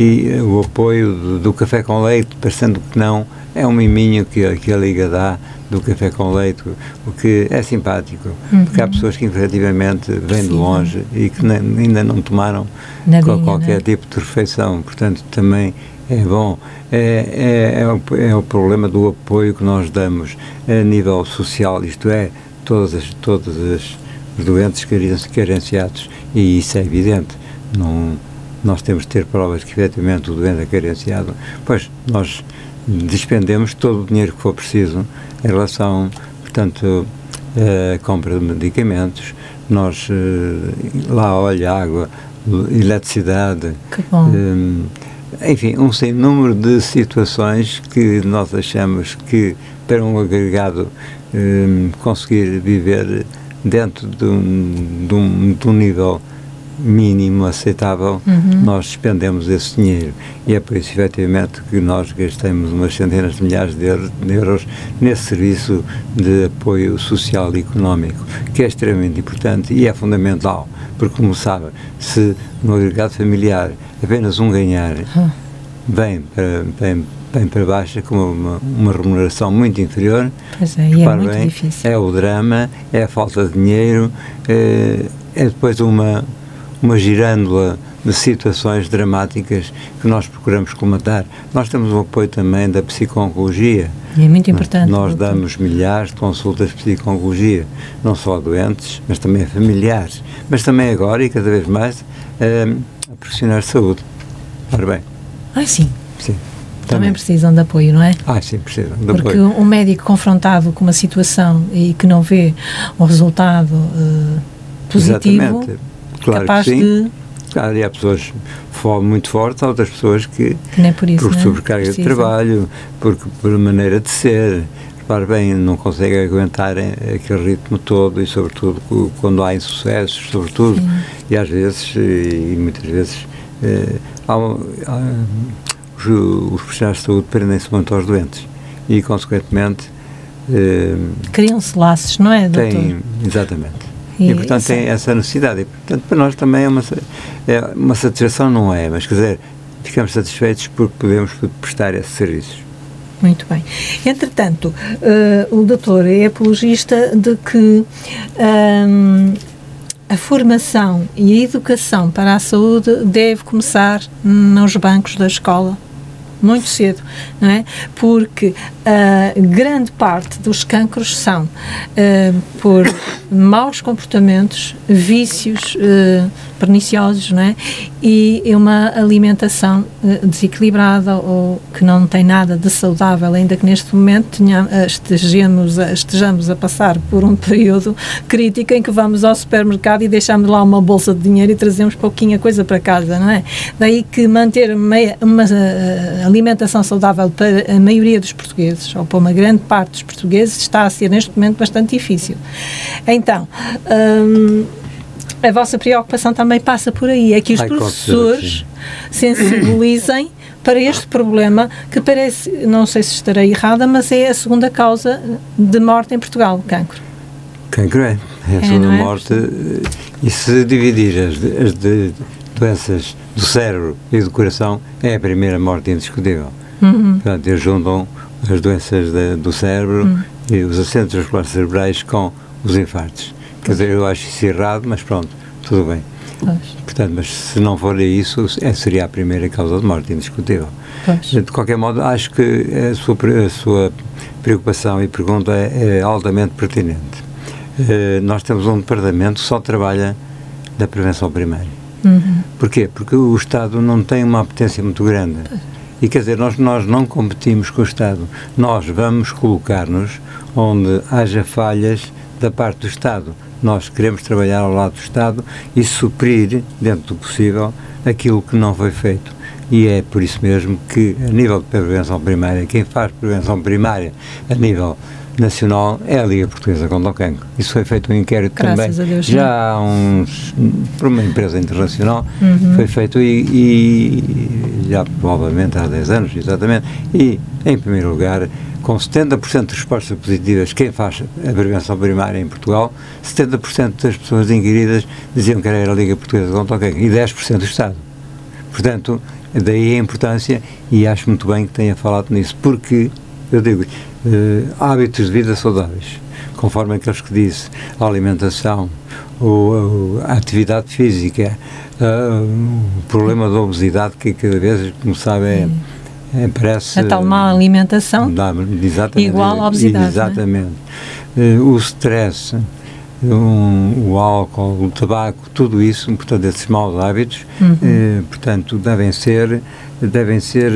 e o apoio do, do, café com leite, parecendo que não, é um miminho que, que a Liga dá do café com leite, o que é simpático, uhum. porque há pessoas que efetivamente vêm de longe e que ainda não tomaram Nadinha, qualquer né? tipo de refeição, portanto também é bom. É, é, é, o, é o problema do apoio que nós damos a nível social, isto é, todas as, todas as doentes carenciados, e isso é evidente. Não, nós temos de ter provas que efetivamente o doente é carenciado, pois nós despendemos todo o dinheiro que for preciso em relação, portanto, à compra de medicamentos, nós eh, lá olha água, eletricidade, eh, enfim, um sem número de situações que nós achamos que para um agregado conseguir viver dentro de um, de um, de um nível mínimo aceitável, uhum. nós despendemos esse dinheiro. E é por isso, efetivamente, que nós gastamos umas centenas de milhares de euros nesse serviço de apoio social e económico, que é extremamente importante e é fundamental, porque, como sabe, se no agregado familiar apenas um ganhar, vem para, vem, vem para baixo com uma, uma remuneração muito inferior. Pois é, e é muito bem, difícil. É o drama, é a falta de dinheiro, é, é depois uma, uma girândola de situações dramáticas que nós procuramos comatar. Nós temos o apoio também da psicologia. E é muito importante. Nós damos milhares de consultas de psicologia, não só a doentes, mas também a familiares, mas também agora e cada vez mais a, a profissionais de saúde. Ora bem. Ah, sim. Sim. Também. também precisam de apoio, não é? Ah, sim, precisam de Porque apoio. Porque um médico confrontado com uma situação e que não vê o resultado uh, positivo. Exatamente claro capaz que sim. de. Claro, e há pessoas muito fortes, há outras pessoas que, que nem por, isso, por né? sobrecarga de trabalho, porque, por maneira de ser, repare bem, não conseguem aguentar aquele ritmo todo e, sobretudo, quando há insucessos, sobretudo, sim. e às vezes, e, muitas vezes, eh, há, há, os, os profissionais de saúde prendem-se muito aos doentes e, consequentemente, Criam-se laços, não é, doutor? Tem, exatamente. E, e portanto, tem é essa necessidade. E, portanto, para nós também é uma, é uma satisfação, não é? Mas, quer dizer, ficamos satisfeitos porque podemos prestar esses serviços. Muito bem. Entretanto, uh, o doutor é apologista de que um, ehm, a formação e a educação para a saúde deve começar nos bancos da escola muito cedo, não é? Porque uh, grande parte dos cancros são uh, por maus comportamentos, vícios uh, perniciosos, não é? E uma alimentação desequilibrada ou que não tem nada de saudável, ainda que neste momento estejamos, estejamos a passar por um período crítico em que vamos ao supermercado e deixamos lá uma bolsa de dinheiro e trazemos pouquinha coisa para casa, não é? Daí que manter uma, uma alimentação saudável para a maioria dos portugueses, ou para uma grande parte dos portugueses, está a ser neste momento bastante difícil. Então, hum, a vossa preocupação também passa por aí, é que os Ai, professores sensibilizem para este problema que parece, não sei se estarei errada, mas é a segunda causa de morte em Portugal, o cancro. Cancro é, é a é, segunda é? morte. E se dividir as, as de, doenças do cérebro e do coração é a primeira morte indiscutível. Uhum. Portanto, eles juntam as doenças de, do cérebro uhum. e os acidentes vasculares cerebrais com os infartos. Quer dizer, eu acho isso errado, mas pronto, tudo bem. Pois. Portanto, mas se não for isso, é, seria a primeira causa de morte indiscutível. Pois. De qualquer modo, acho que a sua, a sua preocupação e pergunta é, é altamente pertinente. Uh, nós temos um departamento que só trabalha da prevenção primária. Uhum. Porquê? Porque o Estado não tem uma apetência muito grande. E quer dizer, nós, nós não competimos com o Estado. Nós vamos colocar-nos onde haja falhas da parte do Estado. Nós queremos trabalhar ao lado do Estado e suprir, dentro do possível, aquilo que não foi feito. E é por isso mesmo que, a nível de prevenção primária, quem faz prevenção primária a nível nacional é a Liga Portuguesa contra o Cancro. Isso foi feito um inquérito Graças também, Deus, já há uns, por uma empresa internacional, uhum. foi feito e, e, já provavelmente há 10 anos, exatamente, e em primeiro lugar, com 70% de respostas positivas, quem faz a prevenção primária em Portugal, 70% das pessoas inquiridas diziam que era a Liga Portuguesa contra o Cancro e 10% do Estado. Portanto, daí a importância e acho muito bem que tenha falado nisso, porque, eu digo, hábitos de vida saudáveis, conforme aqueles que disse, a alimentação, o, a atividade física, uh, o problema da obesidade, que cada vez, como sabe, é, é, parece... A tal má alimentação dá, igual à obesidade. É? Exatamente. É? Uh, o stress, um, o álcool, o tabaco, tudo isso, portanto, esses maus hábitos, uhum. eh, portanto, devem ser devem ser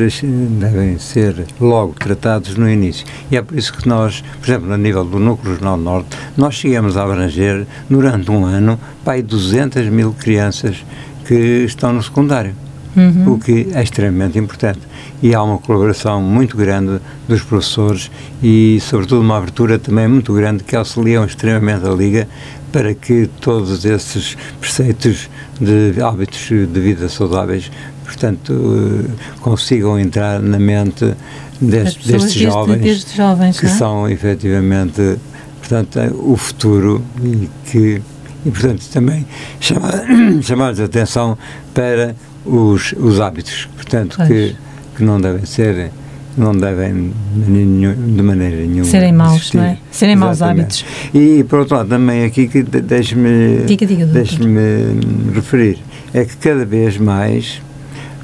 devem ser logo tratados no início. E é por isso que nós, por exemplo, no nível do Núcleo Regional Norte, nós chegamos a abranger, durante um ano, para 200 mil crianças que estão no secundário. Uhum. O que é extremamente importante. E há uma colaboração muito grande dos professores e, sobretudo, uma abertura também muito grande que auxiliam extremamente a Liga para que todos esses preceitos de hábitos de vida saudáveis, portanto, eh, consigam entrar na mente destes, destes jovens, destes jovens que é? são efetivamente portanto, o futuro e que e portanto também chamar, chamar a atenção para os, os hábitos, portanto, que, que não devem ser não devem de maneira nenhuma serem maus, não é? Serem maus hábitos. E, por outro lado, também aqui que deixe-me deixe-me referir é que cada vez mais,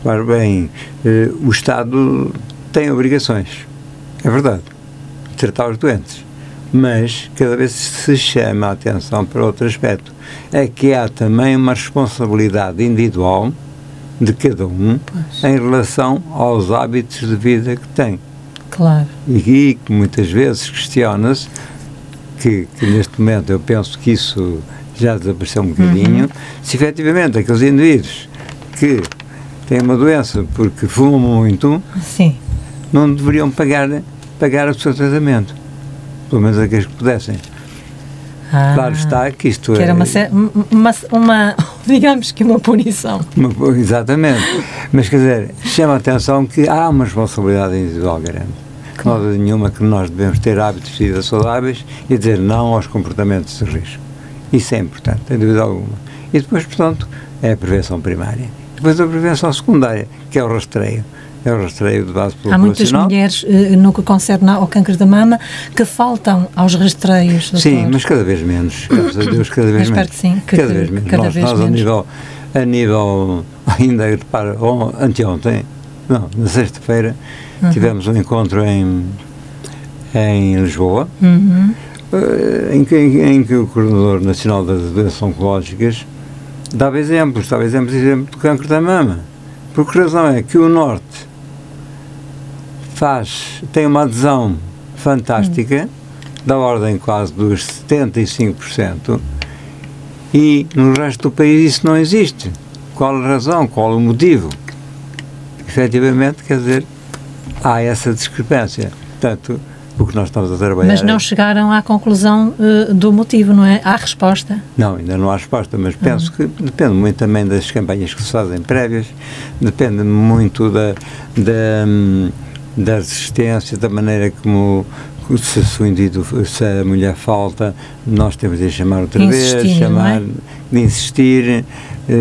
claro bem, eh, o Estado tem obrigações, é verdade, de tratar os doentes, mas cada vez se chama a atenção para outro aspecto, é que há também uma responsabilidade individual de cada um pois. em relação aos hábitos de vida que tem. Claro. E, que muitas vezes questiona-se, que, que, neste momento eu penso que isso já desapareceu um bocadinho, uhum. se efetivamente aqueles indivíduos que têm uma doença porque fumam muito, Sim. não deveriam pagar, pagar o seu tratamento. Pelo menos aqueles que pudessem. Ah, claro está que isto que é. Era uma, uma, uma, digamos que uma punição. Uma, exatamente. Mas quer dizer, chama a atenção que há uma responsabilidade individual grande. Há nenhuma que nós devemos ter hábitos de vida saudáveis e dizer não aos comportamentos de risco. Isso é importante, sem dúvida alguma. E depois, portanto, é a prevenção primária. Depois a prevenção secundária, que é o rastreio é o rastreio de base populacional. Há muitas mulheres, eh, no que concerne ao câncer da mama, que faltam aos rastreios. Doutor. Sim, mas cada vez menos. Graças a Deus, cada vez menos. Que sim, que, cada vez menos. Cada nós, vez nós menos. a nível, a nível ainda, repara, anteontem, não, na sexta-feira, uhum. tivemos um encontro em, em Lisboa, uhum. Eh, em, que, em, que o Coordenador Nacional das Doenças Oncológicas dava exemplos, dava exemplos, exemplo do câncer da mama. Por que razão é que o Norte faz, tem uma adesão fantástica, hum. da ordem quase dos 75%, e no resto do país isso não existe. Qual a razão? Qual o motivo? Efetivamente, quer dizer, há essa discrepância. Portanto, o que nós estamos a trabalhar. Mas não é... chegaram à conclusão uh, do motivo, não é? Há resposta? Não, ainda não há resposta, mas penso uhum. que depende muito também das campanhas que se fazem prévias, depende muito da. da hum, da resistência, da maneira como se, se, indivíduo, se a mulher falta, nós temos de chamar outra insistir, vez, chamar, é? de insistir uh,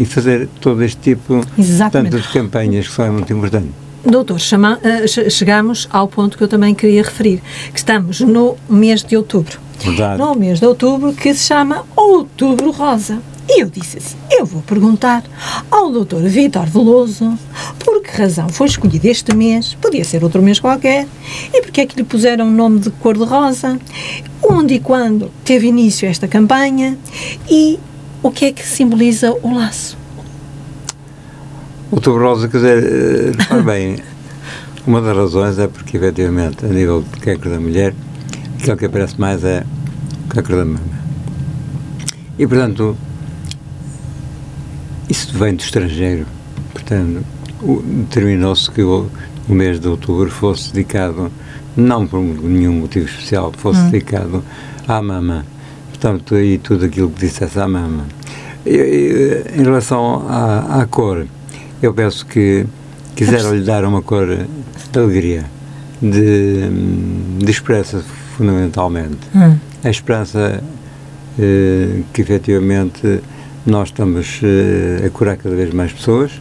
e fazer todo este tipo tanto de campanhas que são muito importantes. Doutor, chama, uh, chegamos ao ponto que eu também queria referir, que estamos no mês de outubro. Verdade. No mês de outubro que se chama Outubro Rosa. E eu disse assim: eu vou perguntar ao Dr. Vitor Veloso por que razão foi escolhido este mês, podia ser outro mês qualquer, e porque é que lhe puseram o nome de cor-de-rosa, onde e quando teve início esta campanha e o que é que simboliza o laço. Outubro Rosa, quer dizer, repare bem, uma das razões é porque, efetivamente, a nível de câncer da mulher, aquilo que aparece mais é câncer da mama. E, portanto, isso vem do estrangeiro. Portanto, determinou-se que o, o, mês de outubro fosse dedicado, não por nenhum motivo especial, fosse hum. dedicado à mama. Portanto, e tudo aquilo que dissesse à mama. E, e, em relação à, à, cor, eu penso que quiseram-lhe dar uma cor de alegria, de, de esperança, fundamentalmente. Hum. A esperança eh, que efetivamente nós estamos uh, a curar cada vez mais pessoas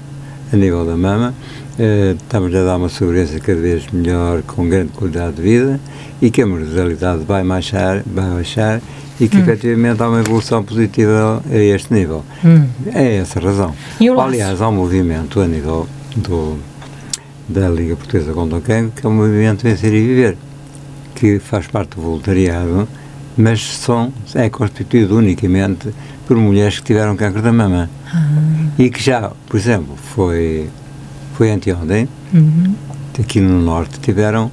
a nível da mama, uh, estamos a dar uma sobrevivência cada vez melhor, com grande qualidade de vida e que a mortalidade vai baixar, vai baixar e que hum. efetivamente há uma evolução positiva a este nível. Hum. É essa a razão. Aliás, há um movimento a nível do, da Liga Portuguesa contra o Cancro, que é o movimento Vencer e Viver, que faz parte do voluntariado, mas são, é constituído unicamente por mulheres que tiveram câncer da mama. Ah. E que já, por exemplo, foi, foi anteontem, uhum. aqui no Norte, tiveram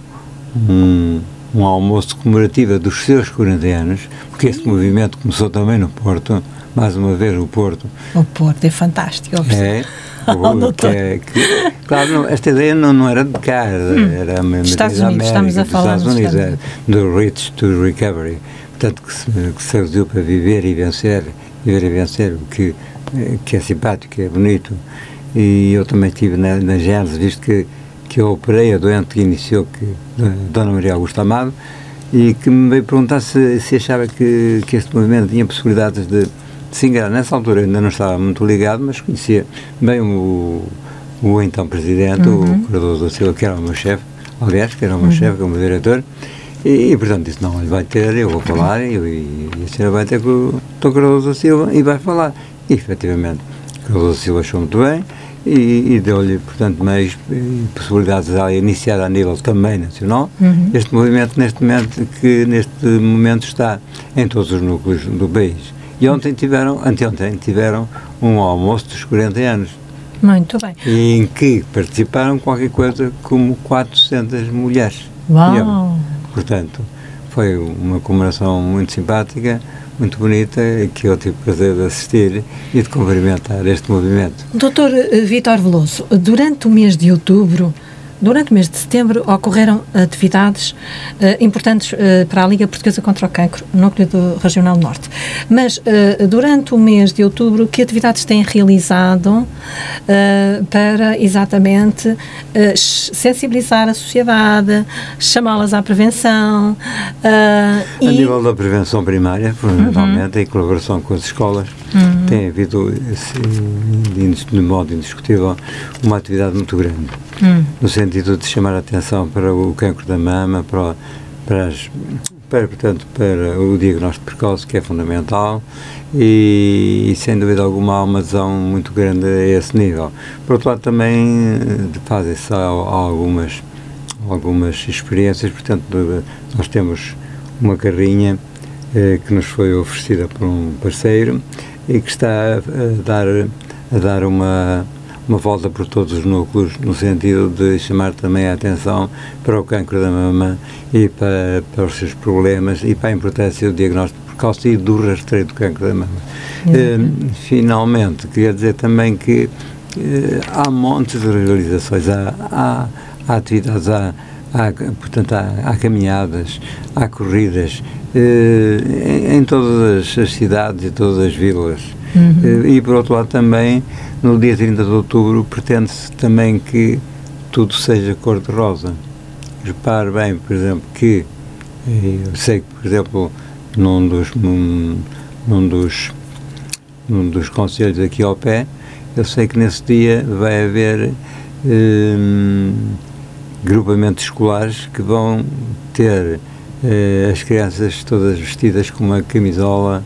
um, um almoço comemorativo dos seus 40 anos, porque esse movimento começou também no Porto, mais uma vez o Porto. O Porto é fantástico. É, o, que é que, claro, não, esta ideia não, não era de cá, era, hum. Estados Unidos, América, estamos a falar Estados Unidos, é, do Rich to Recovery, portanto que se, que se reduziu para viver e vencer viver e vencer, o que, que é simpático, que é bonito. E eu também estive na, na Gênesis, visto que, que eu operei a doente que iniciou, que, a Dona Maria Augusta Amado, e que me veio perguntar se, se achava que, que este movimento tinha possibilidades de, de se enganar. Nessa altura ainda não estava muito ligado, mas conhecia bem o, o então presidente, uhum. o Cardoso da Silva, que era o meu chefe, aliás, que era o meu uhum. chefe, como diretor, e, e, portanto disse, não, ele vai ter, eu vou falar, e, e, e a senhora vai ter com o Dr. Cardoso da Silva e vai falar. E, efetivamente, Cardoso da Silva achou muito bem e, e deu-lhe, portanto, meios e possibilidades a iniciar a nível também nacional uhum. este movimento, neste momento, que neste momento está em todos os núcleos do país. E ontem tiveram, anteontem, tiveram um almoço dos 40 anos. Muito bem. Em que participaram qualquer coisa como 400 mulheres. Uau! Portanto, foi uma comemoração muito simpática, muito bonita, que eu tive o prazer de assistir e de cumprimentar este movimento. Doutor eh, Vitor Veloso, durante o mês de outubro, durante o mês de setembro ocorreram atividades uh, importantes uh, para a Liga Portuguesa contra o Cancro, núcleo do Regional Norte. Mas uh, durante o mês de outubro, que atividades têm realizado para exatamente sensibilizar a sociedade, chamá-las à prevenção? a e... nível da prevenção primária, fundamentalmente, uhum. em colaboração com as escolas, uhum. tem havido, de modo indiscutível, uma atividade muito grande. Uhum. No sentido de chamar a atenção para o cancro da mama, para, para, as, para, portanto, para o diagnóstico precoce, que é fundamental, e, e, sem dúvida alguma há uma adesão muito grande a esse nível. Por outro lado, também eh, fazem-se algumas, algumas experiências, portanto, nós temos uma carrinha eh, que nos foi oferecida por um parceiro e que está a dar, a dar uma uma volta por todos os núcleos, no sentido de chamar também a atenção para o cancro da mama e para, para os seus problemas e para a importância do diagnóstico precoce e do rastreio do cancro da mama. Uhum. finalmente, queria dizer também que eh, há montes de realizações, há, há, há atividades, há, há, portanto, há, há, caminhadas, há corridas eh, em, em, todas as cidades e todas as vilas. Uhum. e por outro lado também no dia 30 de outubro pretende-se também que tudo seja cor-de-rosa. Repare bem, por exemplo, que eh, eu sei que, por exemplo, num dos, num, num dos, num dos conselhos aqui ao pé, eu sei que nesse dia vai haver eh, grupamentos escolares que vão ter eh, as crianças todas vestidas com uma camisola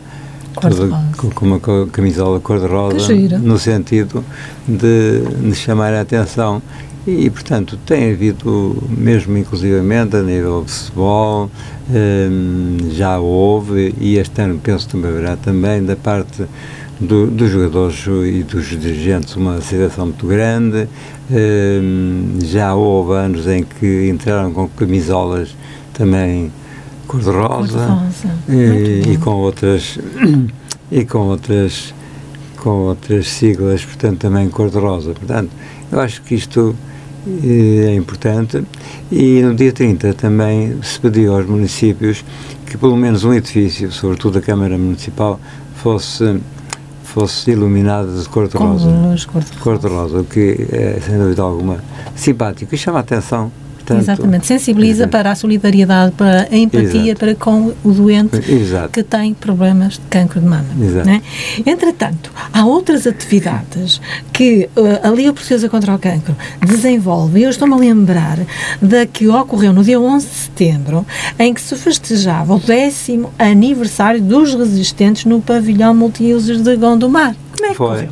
com uma camisola cor-de-rosa, no sentido de, chamar a atenção. E, portanto, tem havido, mesmo inclusivamente a nível de futebol, hum, já houve, e este ano penso também haverá também, da parte do, dos jogadores e dos dirigentes, uma aceitação muito grande. Hum, já houve anos em que entraram com camisolas também cor-de-rosa. Cor e, e, com outras e com outras com outras siglas, portanto também cor-de-rosa. Portanto, eu acho que isto eh, é importante. E no dia 30 também se pediu aos municípios que pelo menos um edifício, sobretudo a Câmara Municipal, fosse fosse iluminado de cor-de-rosa. Cor-de-rosa, o que é, sem dúvida alguma, simpático e chama a atenção Portanto, Exatamente, sensibiliza para a solidariedade, para a empatia Exato. para com o doente Exato. que tem problemas de cancro de mama. Né? Entretanto, há outras atividades que uh, a Liga Portuguesa contra o Cancro desenvolve, eu estou-me a lembrar da que ocorreu no dia 11 de setembro, em que se festejava o décimo aniversário dos resistentes no pavilhão multiusos de Gondomar. Como é que Foi.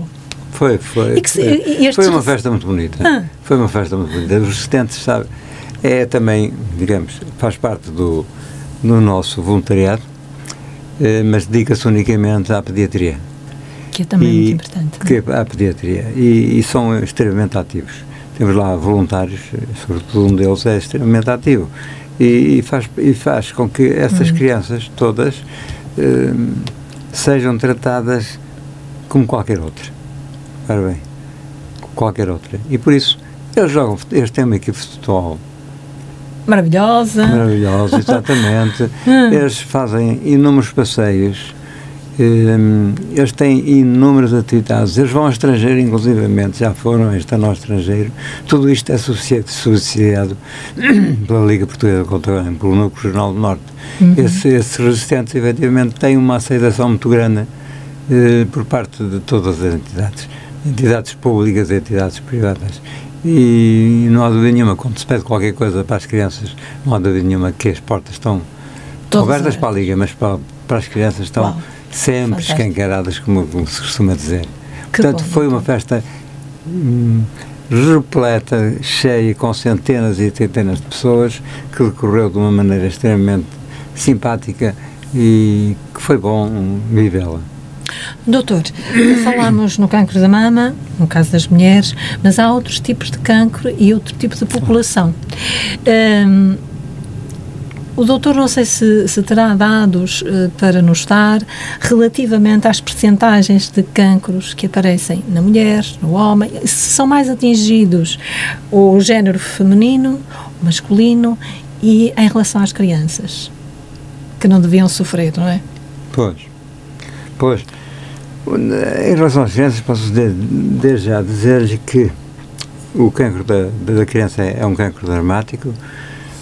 Foi, foi. E foi uma festa muito bonita. Ah. Foi uma festa muito bonita. Os resistentes, sabe, é também, digamos, faz parte do, do nosso voluntariado, eh, mas dedica-se unicamente à pediatria. Que é também e, muito importante. Que é a pediatria. E, e, são extremamente ativos. Temos lá voluntários, sobretudo um deles é extremamente ativo. E, e faz, e faz com que essas hum. crianças todas eh, sejam tratadas como qualquer outra. Para bem, qualquer outra. E por isso, eles jogam, eles têm uma equipe de futebol Maravilhosa. Maravilhosa, exatamente. Hum. eles fazem inúmeros passeios, um, eles têm inúmeras atividades, eles vão ao estrangeiro, inclusivamente, já foram este ano ao estrangeiro. Tudo isto é subsidiado pela Liga Portuguesa contra pelo Núcleo Jornal do Norte. Uhum. Esse, esses resistentes, efetivamente, têm uma aceitação muito grande uh, por parte de todas as entidades, entidades públicas e entidades privadas. E não há dúvida nenhuma, quando se pede qualquer coisa para as crianças, não há dúvida nenhuma que as portas estão Todos abertas para a Liga, mas para, para as crianças estão Uau, sempre fantástico. escancaradas, como, como, se costuma dizer. Que Portanto, bom, foi uma festa hum, repleta, cheia, com centenas e centenas de pessoas, que decorreu de uma maneira extremamente simpática e que foi bom vivê-la. Doutor, falámos no cancro da mama, no caso das mulheres, mas há outros tipos de cancro e outro tipo de população. Um, O doutor não sei se, se terá dados uh, para nos dar relativamente às percentagens de cancros que aparecem na mulher, no homem, se são mais atingidos o género feminino, o masculino e em relação às crianças, que não deviam sofrer, não é? Pois, pois. Em relação às crianças, posso desde já dizer-lhe que o cancro da, da criança é, um cancro dramático,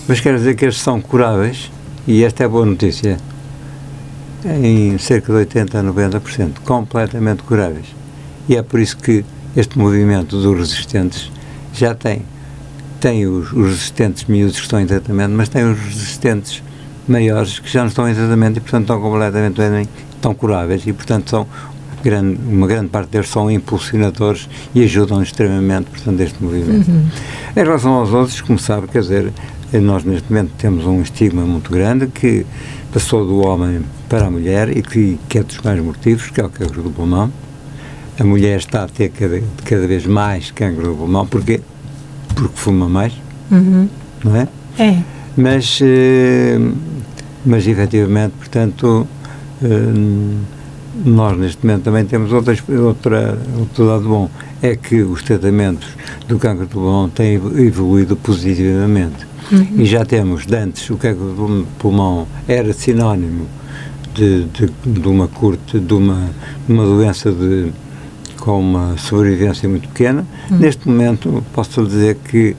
mas quero dizer que eles são curáveis, e esta é boa notícia, em cerca de 80 a 90%, completamente curáveis. E é por isso que este movimento dos resistentes já tem. Tem os, os resistentes miúdos que estão em tratamento, mas tem os resistentes maiores que já não estão em tratamento e, portanto, estão completamente estão curáveis e, portanto, são grande, uma grande parte deles são impulsionadores e ajudam extremamente, portanto, este movimento. Uhum. Em relação aos outros, como sabe, quer dizer, nós neste momento temos um estigma muito grande que passou do homem para a mulher e que, que é dos mais mortivos, que é o cancro do pulmão. A mulher está a ter cada, cada vez mais cancro do pulmão, porque Porque fuma mais, uhum. não é? É. Mas, eh, mas efetivamente, portanto, eh, nós neste momento também temos outras, outra, outro lado bom, é que os tratamentos do cancro do pulmão têm evoluído positivamente. Uhum. E já temos, de antes, o cancro do pulmão era sinónimo de, de, de uma curta, de uma, uma doença de, com uma sobrevivência muito pequena. Uhum. Neste momento, posso dizer que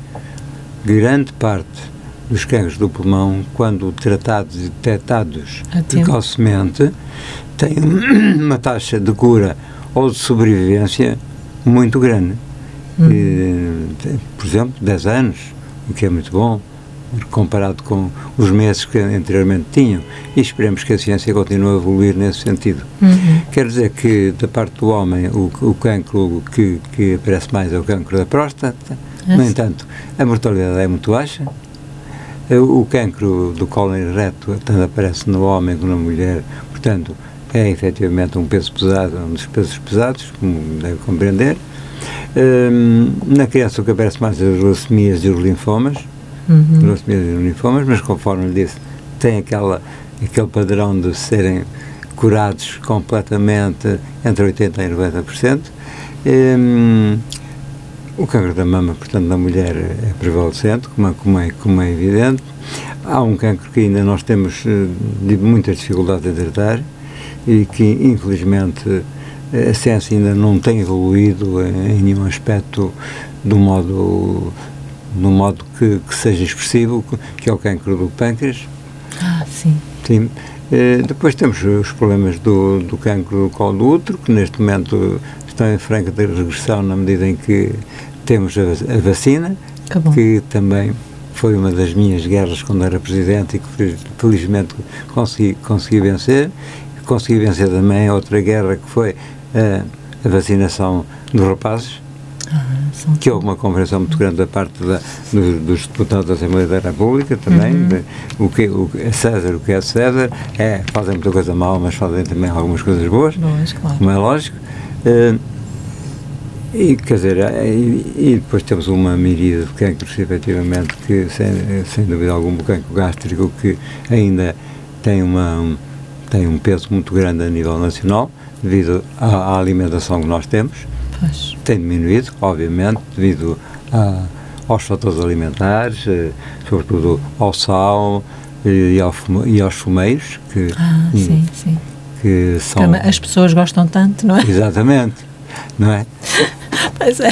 grande parte dos cancros do pulmão, quando tratados e detectados precocemente, tem uma taxa de cura ou de sobrevivência muito grande. Uhum. E, por exemplo, 10 anos, o que é muito bom, comparado com os meses que anteriormente tinham. E esperemos que a ciência continue a evoluir nesse sentido. Uhum. Quer dizer que, da parte do homem, o, o cancro que, que aparece mais é o cancro da próstata. É no entanto, a mortalidade é muito baixa. O cancro do colo reto tanto aparece no homem como na mulher. Portanto, é efetivamente um peso pesado, um dos pesos pesados, como deve compreender. Um, na criança o que aparece mais é as leucemias e os linfomas, uhum. leucemias e os linfomas, mas conforme lhe disse, tem aquela, aquele padrão de serem curados completamente entre 80% e 90%. Um, o câncer da mama, portanto, na mulher é prevalecente, como é, como é, como é evidente. Há um cancro que ainda nós temos uh, muitas dificuldades a tratar, e que, infelizmente, a ciência ainda não tem evoluído em nenhum aspecto do modo, no modo que, que seja expressivo, que é o cancro do pâncreas. Ah, sim. Sim. Eh, depois temos os problemas do, do cancro do colo do útero, que neste momento estão em franca regressão na medida em que temos a, a vacina, que, que também foi uma das minhas guerras quando era presidente e que felizmente consegui, consegui vencer consegui vencer também outra guerra que foi a, a vacinação dos rapazes, ah, que houve uma compreensão muito grande da parte da, dos, dos, deputados da Assembleia da República também, uhum. de, o que o, é César, o que é César, é, fazem muita coisa mal, mas fazem também algumas coisas boas, boas claro. como é lógico. Uh, e, quer dizer, eh, e, e, depois temos uma miríade de cancros, efetivamente, que, sem, sem dúvida alguma, o cancro gástrico, que ainda tem uma, tem um peso muito grande a nível nacional, devido à, à alimentação que nós temos. Pois. Tem diminuído, obviamente, devido a, aos fatores alimentares, eh, sobretudo ao sal e, ao e aos fumeiros, que, ah, sim, sim. que são... As pessoas gostam tanto, não é? Exatamente, não é? Pois é.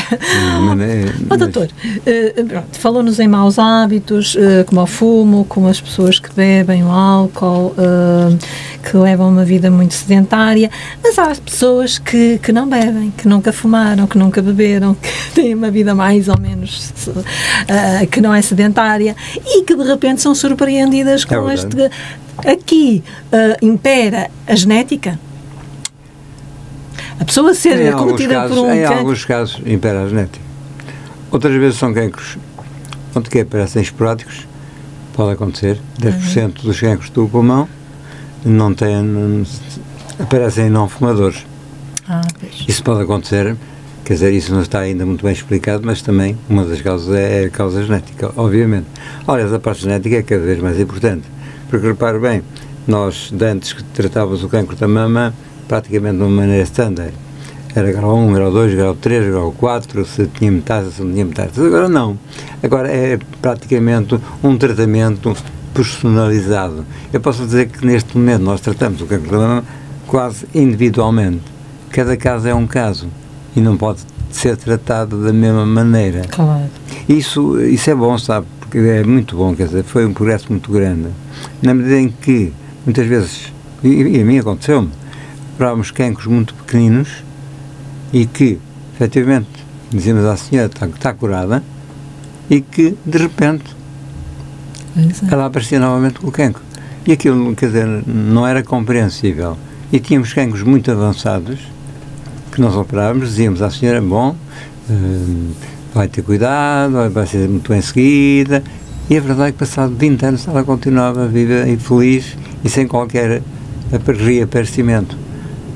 oh, doutor, uh, falou-nos em maus hábitos, uh, como o fumo, como as pessoas que bebem o álcool, uh, que levam uma vida muito sedentária, mas há pessoas que, que não bebem, que nunca fumaram, que nunca beberam, que têm uma vida mais ou menos que não é sedentária e que de repente são surpreendidas é com é este. Aqui impera a genética a pessoa ser em acometida casos, por um Em cancro. alguns casos, impera a genética. Outras vezes são cancros, onde que aparecem esporádicos, pode acontecer. 10% uhum. dos cancros do pulmão não têm, não, aparecem não fumadores. Ah, isso pode acontecer, quer dizer, isso não está ainda muito bem explicado, mas também uma das causas é a causa genética, obviamente. Aliás, a parte genética é cada vez mais importante, Porque repare bem, nós, antes que tratávamos o cancro da mama, praticamente de uma maneira standard. Era grau 1, grau 2, grau 3, grau 4, se tinha metade, se não tinha metade. Agora não. Agora é praticamente um tratamento personalizado. Eu posso dizer que neste momento nós tratamos o cancro da mama quase individualmente. Cada caso é um caso e não pode ser tratado da mesma maneira. Claro. Isso, isso é bom, sabe? Porque é muito bom, quer dizer, foi um progresso muito grande. Na medida em que, muitas vezes, e, e a mim aconteceu-me, operávamos cancros muito pequeninos e que, efetivamente, dizíamos à senhora está, está curada e que, de repente, Exato. ela aparecia novamente com o cancro. E aquilo, quer dizer, não era compreensível. E tínhamos cancros muito avançados que nós operávamos, dizíamos à senhora, bom, hum, vai ter cuidado, vai- ser muito em seguida. E a verdade é que passado 20 anos ela continuava viva e feliz e sem qualquer apa- reaparecimento.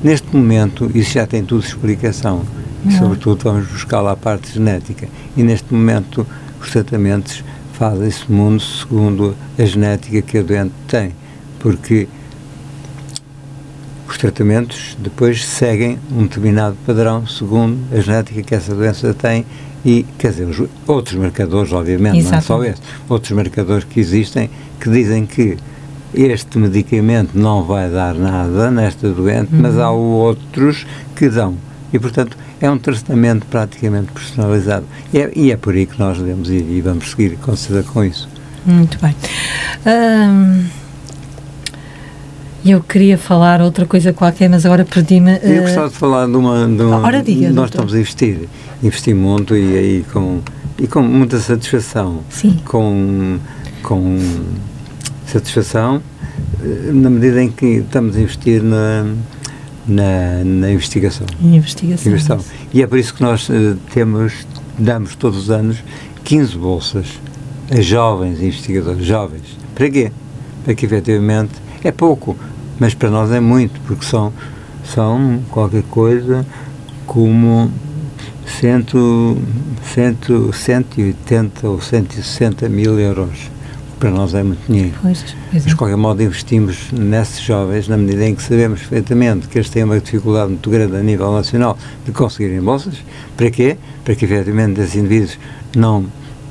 Neste momento, isso já tem tudo explicação. E, Não. sobretudo, vamos buscar lá a parte genética. E neste momento, os tratamentos fazem-se mundo segundo a genética que a doente tem. Porque os tratamentos depois seguem um determinado padrão segundo a genética que essa doença tem e, quer dizer, os outros marcadores, obviamente, não é só Exatamente. esse, outros marcadores que existem que dizem que este medicamento não vai dar nada nesta doente, mas há outros que dão. E, portanto, é um tratamento praticamente personalizado. E é, e é por aí que nós devemos ir e vamos seguir com isso. Muito bem. Hum, eu queria falar outra coisa qualquer, mas agora perdi-me. Eu eh, gostava de falar de uma. De uma Ora, diga, nós doutor. estamos a investir, investir muito e aí com, e com muita satisfação. Sim. Com, com satisfação, eh, na medida em que estamos a investir na, na, na investigação. investigação. investigação. E é por isso que nós eh, temos, damos todos os anos 15 bolsas a jovens investigadores, jovens. Para quê? Para que efetivamente é pouco, mas para nós é muito, porque são, são qualquer coisa como cento, cento, 180 ou 160 mil euros. Para nós é muito dinheiro. Pois, pois Mas, é. de qualquer modo, investimos nesses jovens na medida em que sabemos perfeitamente que eles têm uma dificuldade muito grande a nível nacional de conseguirem bolsas. Para quê? Para que, efetivamente, esses indivíduos não,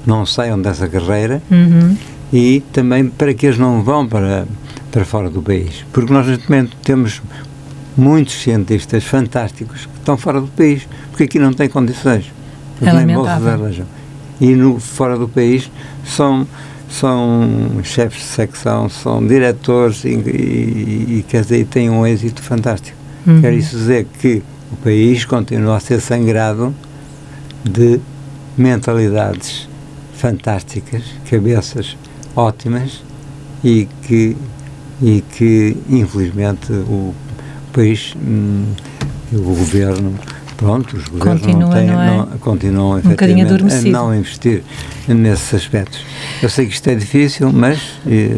não saiam dessa carreira Uhum. e também para que eles não vão para, para fora do país. Porque nós, neste momento, temos muitos cientistas fantásticos que estão fora do país, porque aqui não têm condições. É Porque nem bolsas arranjam. E no, fora do país são, são chefes de secção, são diretores e, e, e, quer dizer, têm um êxito fantástico. Uhum. Quer isso dizer que o país continua a ser sangrado de mentalidades fantásticas, cabeças ótimas e que, e que infelizmente o país, hum, o governo, pronto, os governos Continua, não têm, não é? não- continuam Um a não investir nesses aspectos. Eu sei que isto é difícil, mas, eh,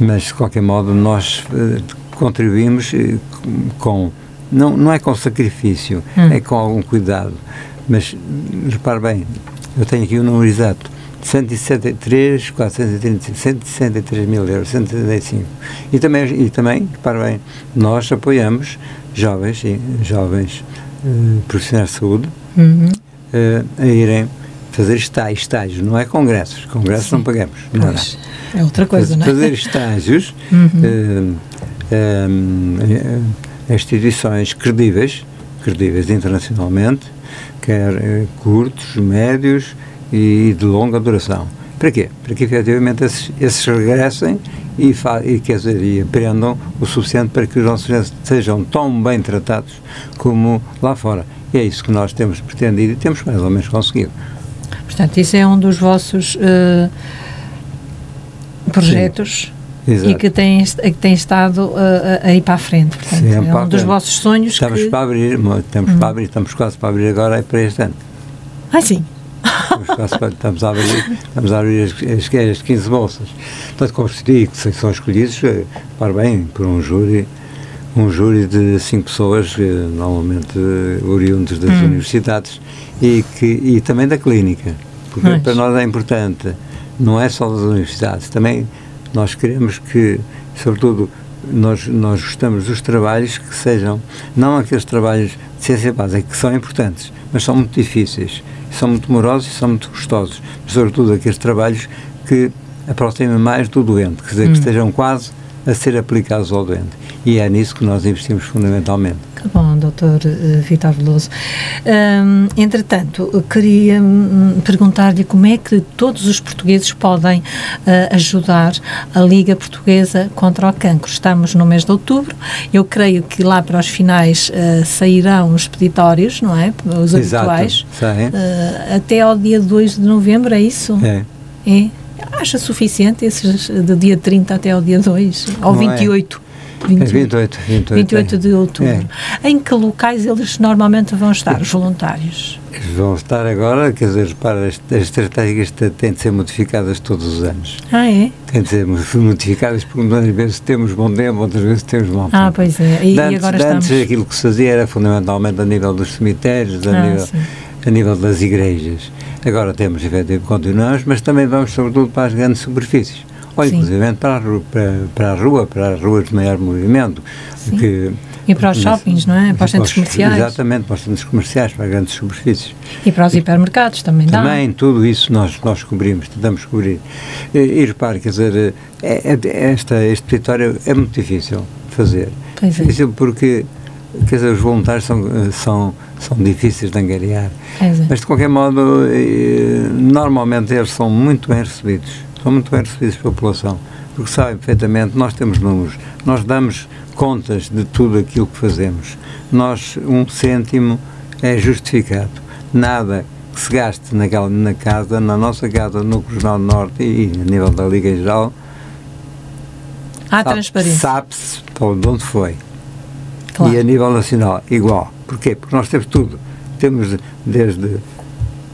mas de qualquer modo nós eh, contribuímos eh, com, não, não é com sacrifício, Hum. é com algum cuidado. Mas repare bem, eu tenho aqui o número exato. 163, 435, 163 mil euros, 175. E também, e também, repare bem, nós apoiamos jovens, e jovens eh, profissionais de saúde Uhum. eh, a irem fazer estágios, estágios, não é congressos, congressos não pagamos, nada. Pois, é outra coisa, Faz- não é? Fazer estágios Uhum. eh, instituições credíveis, credíveis internacionalmente, quer curtos, médios e de longa duração. Para quê? Para que efetivamente esses, esses regressem e, e, quer dizer, e aprendam o suficiente para que os nossos sejam tão bem tratados como lá fora. E é isso que nós temos pretendido e temos mais ou menos conseguido. Portanto, isso é um dos vossos eh, projetos e que tem, que tem estado eh, a, a ir para a frente. Portanto, Sim, é a um dos frente. vossos sonhos Estamos que... para abrir, mo- estamos para abrir, estamos quase para abrir agora é para este ano. Ah, sim. Estamos, a abrir, estamos a abrir as, as, as 15 bolsas. Portanto, diz, que são escolhidos, eh, para bem, por um júri, um júri de cinco pessoas, eh, normalmente eh, oriundos das Hum. universidades, e, que, e também da clínica. Porque Pois. para nós é importante, não é só das universidades, também Nós queremos que, sobretudo, nós, nós gostamos dos trabalhos que sejam, não aqueles trabalhos de ciência básica, que são importantes, mas são muito difíceis, são muito morosos e são muito gostosos, mas, sobretudo aqueles trabalhos que aproximem mais do doente, quer dizer, hum. que estejam quase a ser aplicados ao doente. E é nisso que nós investimos fundamentalmente. Que bom, doutor uh, Vitor Veloso. Um, entretanto, queria um, perguntar-lhe como é que todos os portugueses podem uh, ajudar a Liga Portuguesa contra o Cancro. Estamos no mês de outubro, eu creio que lá para os finais uh, sairão os peditórios, não é? Os Exato, habituais. até ao dia 2 de novembro, é isso? É. É? Acha suficiente esses do dia 30 até ao dia 2? Ou não 28? É. 28, 28, 28, 28 de outubro. É. Em que locais eles normalmente vão estar, os voluntários? Eles vão estar agora, quer dizer, para as, as estratégias têm de ser modificadas todos os anos. Ah, é? Têm de ser modificadas porque muitas vezes temos bom tempo, outras vezes temos mau tempo. Ah, pois é. E, antes, e agora estamos... Antes aquilo que se fazia era fundamentalmente a nível dos cemitérios, a, ah, nível, a nível das igrejas. Agora temos, efetivamente, continuamos, mas também vamos sobretudo para as grandes superfícies inclusive para para, para, a rua, para as ruas de maior movimento. Que, e para os shoppings, não é? Para os centros comerciais. Exatamente, para os centros comerciais, para grandes superfícies. E para os hipermercados também dá. Também, tudo isso nós, nós cobrimos, tentamos cobrir. E, e repare, quer dizer, é, é, esta, este território é muito difícil de fazer. Pois é. Difícil porque, quer dizer, os voluntários são, são, são difíceis de angariar. É. Mas, de qualquer modo, eh, normalmente eles são muito bem recebidos são muito bem recebidos pela população, porque sabem perfeitamente, nós temos números, nós damos contas de tudo aquilo que fazemos. Nós, um cêntimo é justificado. Nada que se gaste naquela, na casa, na nossa casa, no Cruzal Norte e, a nível da Liga Geral, Há sabe, transparência. Sabe-se para onde foi. Claro. E a nível nacional, igual. Porquê? Porque nós temos tudo. Temos desde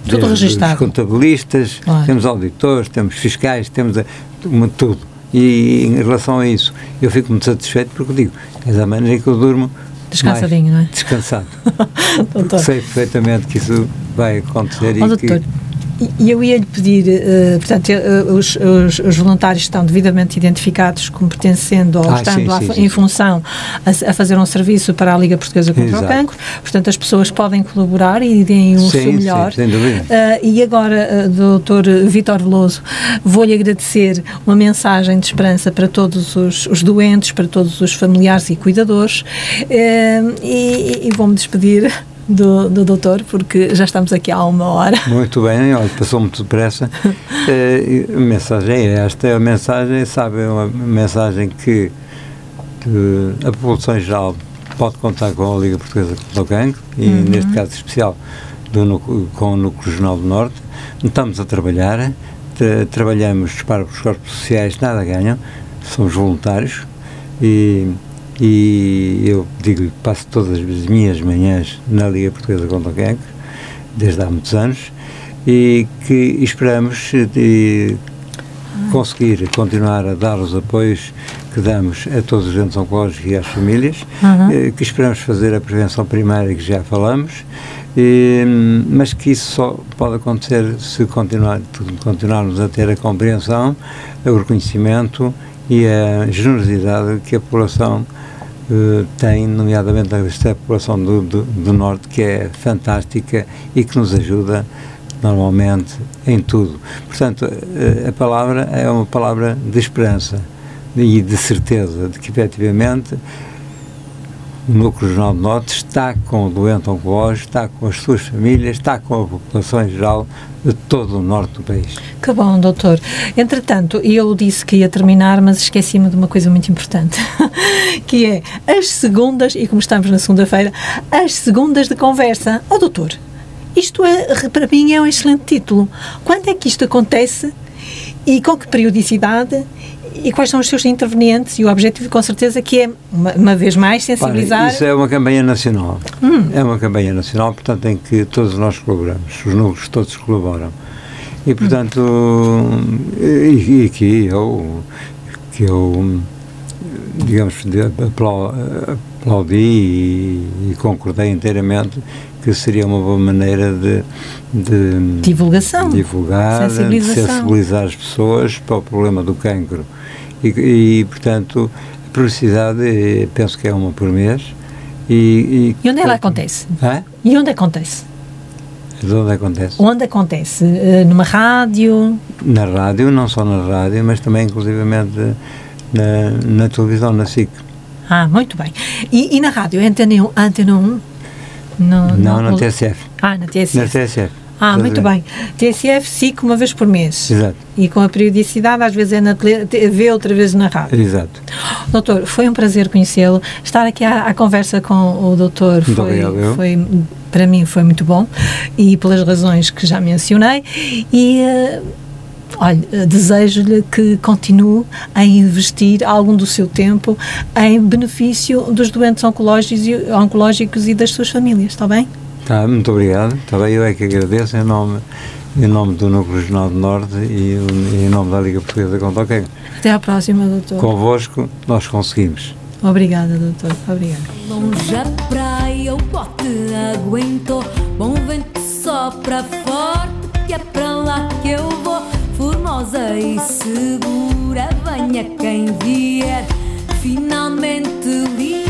tudo registado. contabilistas, claro. temos auditores, temos fiscais, temos uma, tudo. E em relação a isso, eu fico muito satisfeito porque digo, é da maneira que eu durmo Descansadinho, não é? Descansado. sei perfeitamente que isso vai acontecer oh, e doutor, que e eu ia lhe pedir, uh, portanto, uh, os, os, os, voluntários estão devidamente identificados como pertencendo ou ah, estando sim, sim, em sim, função a, a, fazer um serviço para a Liga Portuguesa contra Exato. o Cancro, portanto, as pessoas podem colaborar e deem o seu melhor. Sim, sem dúvida. Uh, e agora, doutor Vítor Veloso, vou-lhe agradecer uma mensagem de esperança para todos os, os doentes, para todos os familiares e cuidadores, e, e vou-me despedir do, do doutor, porque já estamos aqui há uma hora. Muito bem, olha, passou muito depressa. é, a mensagem é esta, é a mensagem, sabe, é uma mensagem que, que a população em geral pode contar com a Liga Portuguesa contra o Cancro, e uhum. neste caso especial do, com o Núcleo Regional do Norte. Estamos a trabalhar, trabalhamos para os corpos sociais, nada ganham, somos voluntários e e eu digo-lhe que passo todas as minhas manhãs na Liga Portuguesa contra o Cancro, desde há muitos anos, e que esperamos de conseguir continuar a dar os apoios que damos a todos os entes oncológicos e às famílias, uhum. que esperamos fazer a prevenção primária que já falamos, e, mas que isso só pode acontecer se continuar, continuarmos a ter a compreensão, o reconhecimento e a generosidade que a população uh, tem, nomeadamente esta população do, do, do, Norte, que é fantástica e que nos ajuda normalmente em tudo. Portanto, uh, a palavra é uma palavra de esperança e de certeza de que efetivamente o Núcleo Regional do Norte está com o doente oncológico, está com as suas famílias, está com a população em geral de todo o norte do país. Que bom, doutor. Entretanto, eu disse que ia terminar, mas esqueci-me de uma coisa muito importante, que é as segundas, e como estamos na segunda-feira, as segundas de conversa. Ó oh, doutor, isto é, para mim é um excelente título. Quando é que isto acontece e com que periodicidade e quais são os seus intervenientes? E o objetivo com certeza que é uma, uma vez mais sensibilizar. isso é uma campanha nacional. Hum. é uma campanha nacional portanto em que todos nós colaboramos. Os núcleos todos colaboram. E portanto hum. e, e que eu que eu digamos aplaudi e, e concordei inteiramente que seria uma boa maneira de, de divulgação, divulgar, de sensibilizar as pessoas para o problema do cancro E, e, portanto, a periodicidade, penso que é uma por mês. E, e, e onde ela acontece? É? E onde acontece? De onde acontece? Onde acontece? Uh, numa rádio? Na rádio, não só na rádio, mas também, inclusivamente, na, na televisão, na SIC. Ah, muito bem. E, e na rádio? Antena 1? Antena 1? No, não, no, na TSF. Ah, na TSF. Na TSF. Ah, muito bem. TSF, SIC, uma vez por mês. Exato. E com a periodicidade, às vezes é na TV, outra vez na rádio. Exato. Doutor, foi um prazer conhecê-lo. Estar aqui à, à, conversa com o doutor foi, foi, para mim, foi muito bom. E pelas razões que já mencionei. E... Uh, olha, desejo-lhe que continue a investir algum do seu tempo em benefício dos doentes oncológicos e, oncológicos e das suas famílias, está bem? Tá, muito obrigado. Está bem, eu é que agradeço em nome, em nome do Núcleo Regional do Norte e, e em nome da Liga Portuguesa contra o Cancro. Até à próxima, doutor. Convosco nós conseguimos. Obrigada, doutor. Obrigada. Longe a praia, o bote aguentou. Bom vento sopra forte, que é para lá que eu vou e segura, venha quem vier, finalmente livre.